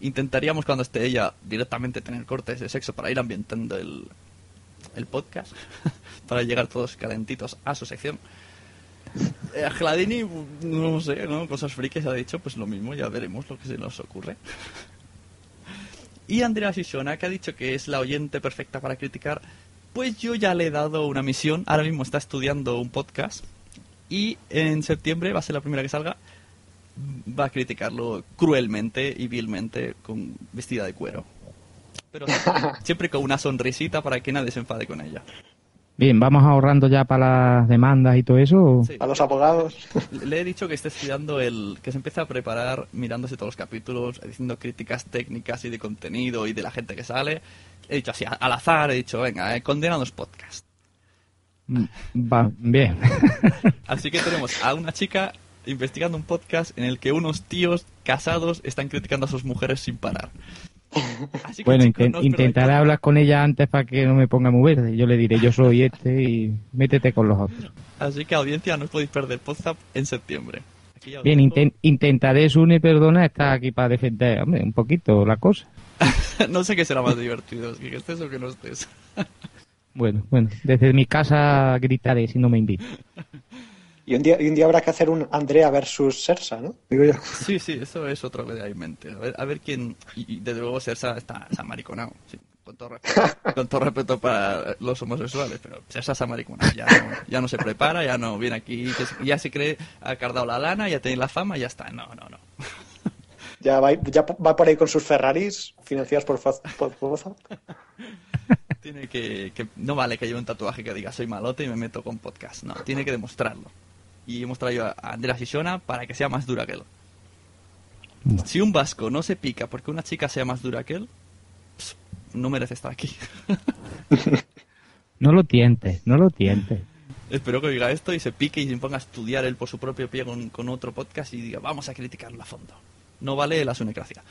Intentaríamos cuando esté ella directamente tener cortes de sexo para ir ambientando el, el podcast, [laughs] para llegar todos calentitos a su sección. Eh, Gladini, no sé, ¿no? Cosas frikis ha dicho, pues lo mismo, ya veremos lo que se nos ocurre. Y Andrea Shishona, que ha dicho que es la oyente perfecta para criticar, pues yo ya le he dado una misión. Ahora mismo está estudiando un podcast y en septiembre va a ser la primera que salga. Va a criticarlo cruelmente y vilmente con vestida de cuero. Pero [laughs] siempre con una sonrisita para que nadie se enfade con ella. Bien, vamos ahorrando ya para las demandas y todo eso. Sí. A los abogados. Le he dicho que esté estudiando el. que se empiece a preparar mirándose todos los capítulos, diciendo críticas técnicas y de contenido y de la gente que sale. He dicho así, al azar, he dicho, venga, eh, condenados podcast. Mm, Va, bien. [laughs] Así que tenemos a una chica investigando un podcast en el que unos tíos casados están criticando a sus mujeres sin parar. Así que, bueno, chicos, no intentaré hablar con ella antes para que no me ponga muy verde. Yo le diré, yo soy este y métete con los otros. Así que audiencia, no os podéis perder podcast en septiembre. Aquí ya os Bien, intentaré, Sune, perdona, estar aquí para defender, hombre, un poquito la cosa. [laughs] no sé qué será más divertido, que estés o que no estés. Bueno, bueno, desde mi casa gritaré si no me invitan. [laughs] Y un día, y un día habrá que hacer un Andrea versus Sersa, ¿no? Digo yo. Sí, sí, eso es otro que hay en mente. A ver, a ver quién. Y, y desde luego Sersa está, está mariconado. Sí, con, todo respeto, [laughs] con todo respeto para los homosexuales, pero Sersa está mariconado. Ya no, ya no se prepara, ya no viene aquí, ya se cree, ha cardado la lana, ya tiene la fama, ya está. No, no, no. [laughs] Ya va, ya va por ahí con sus Ferraris financiados por, Foz- por Foz- Tiene que, que. No vale que lleve un tatuaje que diga soy malote y me meto con podcast. No, tiene que demostrarlo. Y hemos traído a Andrea Sisona para que sea más dura que él. Si un vasco no se pica porque una chica sea más dura que él, pss, no merece estar aquí. [laughs] No lo tientes, no lo tientes. Espero que oiga esto y se pique y se ponga a estudiar él por su propio pie con, con otro podcast y diga, vamos a criticarlo a fondo. No vale la sunecracia.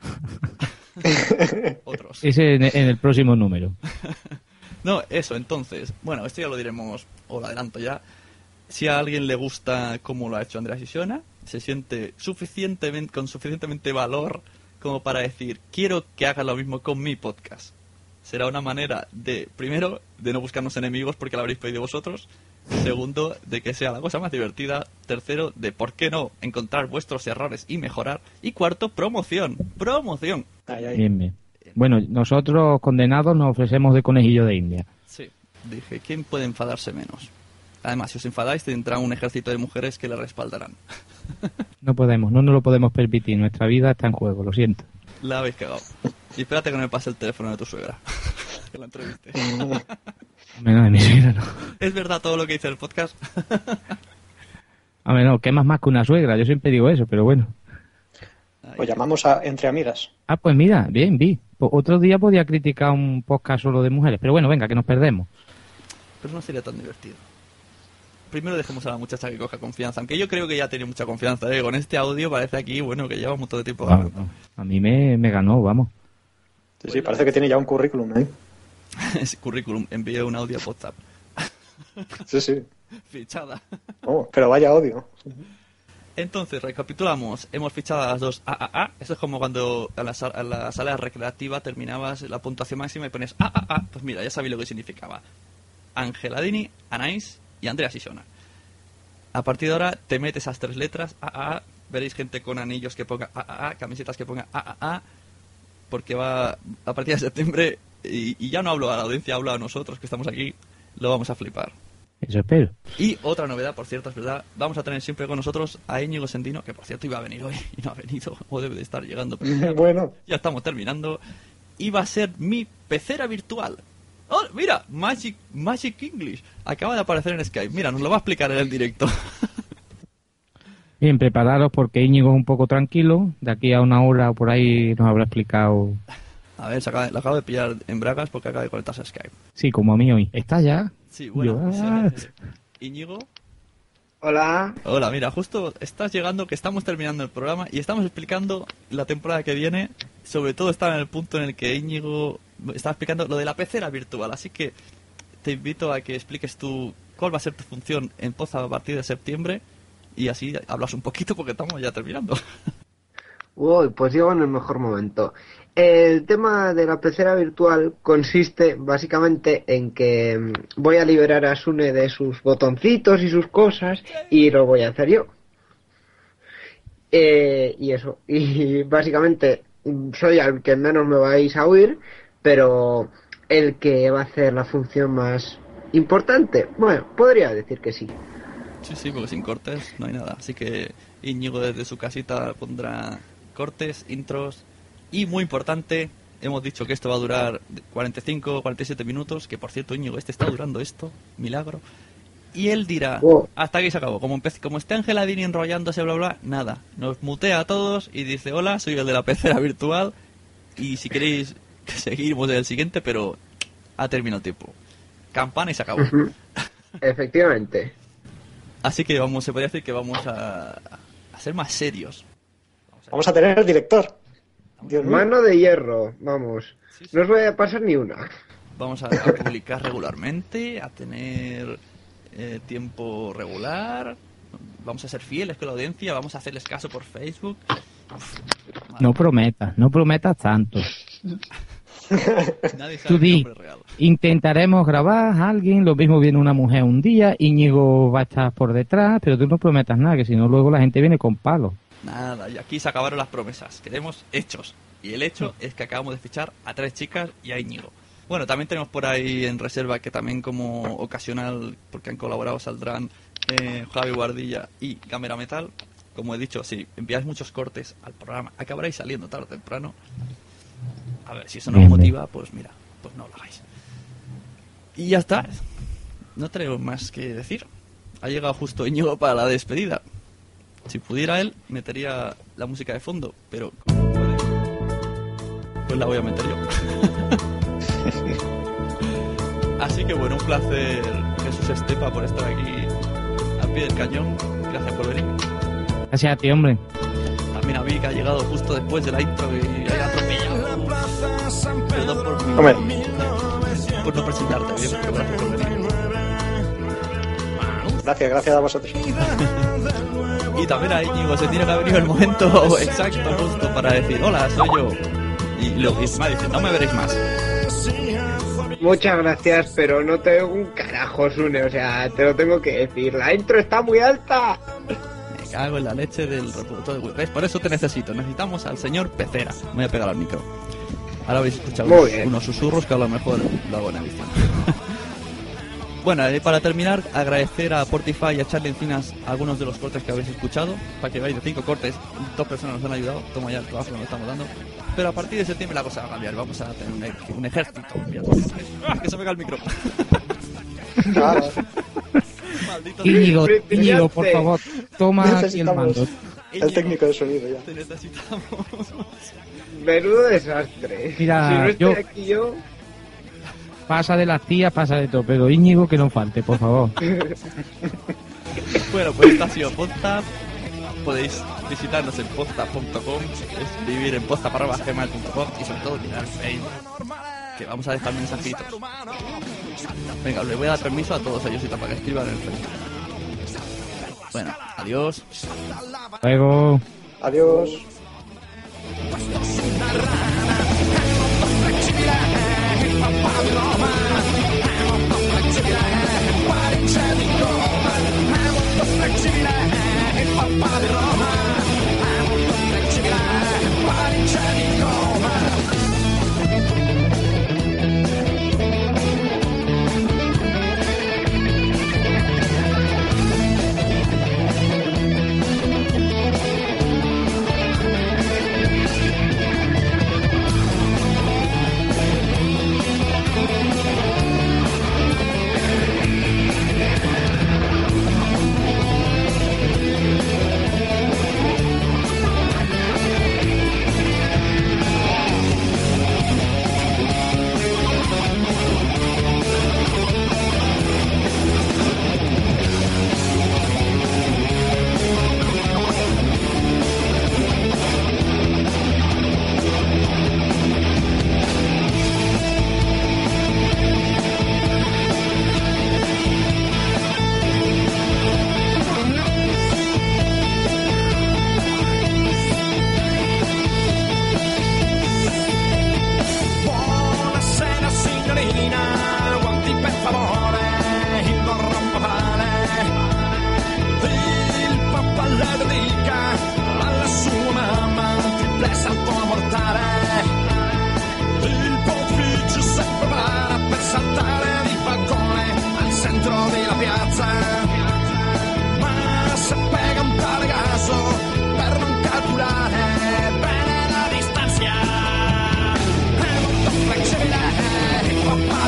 [laughs] Otros. Ese en, en el próximo número. [laughs] No, eso, entonces. Bueno, esto ya lo diremos, o lo adelanto ya. Si a alguien le gusta cómo lo ha hecho Andrea Sisiona, se siente suficientemente, con suficientemente valor como para decir, quiero que haga lo mismo con mi podcast. Será una manera de, primero, de no buscarnos enemigos porque lo habréis pedido vosotros. Segundo, de que sea la cosa más divertida. Tercero, de por qué no encontrar vuestros errores y mejorar. Y cuarto, promoción. Promoción. Bien, bien. Bueno, nosotros condenados nos ofrecemos de conejillo de India. Sí, dije, ¿quién puede enfadarse menos? Además, si os enfadáis, tendrá un ejército de mujeres que le respaldarán. [laughs] No podemos, no nos lo podemos permitir. Nuestra vida está en juego, lo siento. La habéis cagado. Y espérate que no me pase el teléfono de tu suegra. [laughs] que la entreviste. [laughs] Menos de mi suegra, no. ¿Es verdad todo lo que dice el podcast? A ver, no, quemas más que una suegra, yo siempre digo eso, pero bueno. Lo llamamos a Entre Amigas. Ah, pues mira, bien, vi. Po- Otro día podía criticar un podcast solo de mujeres, pero bueno, venga, que nos perdemos. Pero no sería tan divertido. Primero dejemos a la muchacha que coja confianza. Aunque yo creo que ya tiene mucha confianza. ¿eh? Con este audio parece aquí, bueno, que lleva un montón de tiempo. Ah, a mí me, me ganó, vamos. Sí, sí, parece que tiene ya un currículum, ¿eh? [laughs] Ese currículum, envíe un audio a WhatsApp. [laughs] Sí, sí. Fichada. Oh, pero vaya odio. Entonces, recapitulamos. Hemos fichado a las dos AAA. Eso es como cuando en la, en la sala recreativa terminabas la puntuación máxima y pones AAA. Pues mira, ya sabéis lo que significaba. Angela Dini, Anais y Andrea Sisona. A partir de ahora te metes esas tres letras AAA. Veréis gente con anillos que ponga AAA, camisetas que ponga AAA. Porque va a partir de septiembre, y, y ya no hablo a la audiencia, hablo a nosotros que estamos aquí, lo vamos a flipar. Eso espero. Y otra novedad, por cierto, es verdad, vamos a tener siempre con nosotros a Íñigo Sendino, que por cierto iba a venir hoy y no ha venido, o debe de estar llegando. pero ya- [laughs] Bueno. Ya estamos terminando. Y va a ser mi pecera virtual. Oh, mira, Magic, Magic English. Acaba de aparecer en Skype. Mira, nos lo va a explicar en el directo. [laughs] Bien, prepararos porque Íñigo es un poco tranquilo. De aquí a una hora o por ahí nos habrá explicado. A ver, se acaba, lo acabo de pillar en bragas porque acaba de conectarse a Skype. Sí, como a mí hoy. ¿Está ya? Sí, bueno. Yo, ah. Íñigo. Hola. Hola, mira, justo estás llegando, que estamos terminando el programa y estamos explicando la temporada que viene. Sobre todo está en el punto en el que Íñigo estaba explicando lo de la pecera virtual. Así que te invito a que expliques tú cuál va a ser tu función en Poza a partir de septiembre y así hablas un poquito porque estamos ya terminando. [laughs] Uy, pues llego en el mejor momento. El tema de la pecera virtual consiste básicamente en que mm, voy a liberar a Sune de sus botoncitos y sus cosas y lo voy a hacer yo. Eh, y eso, y [laughs] básicamente mm, soy al que menos me vais a oír, pero el que va a hacer la función más importante, bueno, podría decir que sí. Sí, sí, porque sin cortes no hay nada. Así que Íñigo desde su casita pondrá cortes, intros y muy importante, hemos dicho que esto va a durar 45, 47 minutos, que por cierto Íñigo, este está durando esto, milagro. Y él dirá, hasta aquí se acabó. Como, como esté Angeladini enrollándose, bla, bla, nada. Nos mutea a todos y dice, hola, soy el de la pecera virtual. Y si queréis, [laughs] seguimos en el siguiente, pero ha terminado el tiempo. Campana y se acabó. Efectivamente. [laughs] Así que vamos, se podría decir que vamos a, a ser más serios. Vamos a tener el director. Dios mío. Mano de hierro, vamos. No os voy a pasar ni una. Vamos a, a [laughs] publicar regularmente, a tener eh, tiempo regular. Vamos a ser fieles con la audiencia, vamos a hacerles caso por Facebook. No prometas, no prometas tanto. Nadie sabe Tú di, intentaremos grabar a alguien, lo mismo viene una mujer un día, Íñigo va a estar por detrás, pero tú no prometas nada, que si no luego la gente viene con palos. Nada, y aquí se acabaron las promesas. Queremos hechos. Y el hecho es que acabamos de fichar a tres chicas y a Íñigo. Bueno, también tenemos por ahí en reserva que también como ocasional, porque han colaborado, saldrán eh, Javi Guardilla y Cámara Metal. Como he dicho, si enviáis muchos cortes al programa, acabaréis saliendo tarde o temprano. A ver, si eso no os motiva, pues mira, pues no lo hagáis. Y ya está. No tenemos más que decir. Ha llegado justo Íñigo para la despedida. Si pudiera él, metería la música de fondo, pero como no puede, pues la voy a meter yo. [laughs] Así que bueno, un placer Jesús Estepa por estar aquí al pie del cañón. Gracias por venir. Gracias a ti, hombre. También a mí que ha llegado justo después de la intro y haya atropellado. Perdón por, mi- Hombre. por no presentarte bien, pero gracias por venir. Gracias, gracias a vosotros. Y también a Íñigo se tiene que haber venido el momento [laughs] exacto justo para decir, hola, soy yo. Y lo y encima dice, no me veréis más. Muchas gracias, pero no te un carajo, Sune. O sea, te lo tengo que decir. La intro está muy alta. Me cago en la leche del reproductor de. ¿Ves? Por eso te necesito. Necesitamos al señor Pecera. Me voy a pegar al micro. Ahora habéis escuchado unos, unos susurros que a lo mejor lo hago en edición. [laughs] bueno, eh, para terminar, agradecer a Portify y a Charlie Encinas algunos de los cortes que habéis escuchado. Para que veáis de cinco cortes, dos personas nos han ayudado. Toma ya el trabajo que nos estamos dando. Pero a partir de septiembre la cosa va a cambiar. Vamos a tener un, ej- un ejército. ¡Ah, que se me cae el micro. [laughs] Maldito Íñigo. Íñigo, por favor, toma aquí el mando. el técnico de sonido ya. Te necesitamos. Menudo desastre. Mira, si no estoy yo- aquí yo. Pasa de las tías, pasa de todo, pero Íñigo que no falte, por favor. [laughs] Bueno, pues esto ha sido Posta. Podéis visitarnos en posta.com, escribir en posta.gmail.com y sobre todo mirar Facebook, que vamos a dejar mensajitos. Venga, le voy a dar permiso a todos ellos y para que escriban en el Facebook. Bueno, adiós. Luego. Adiós. Roma.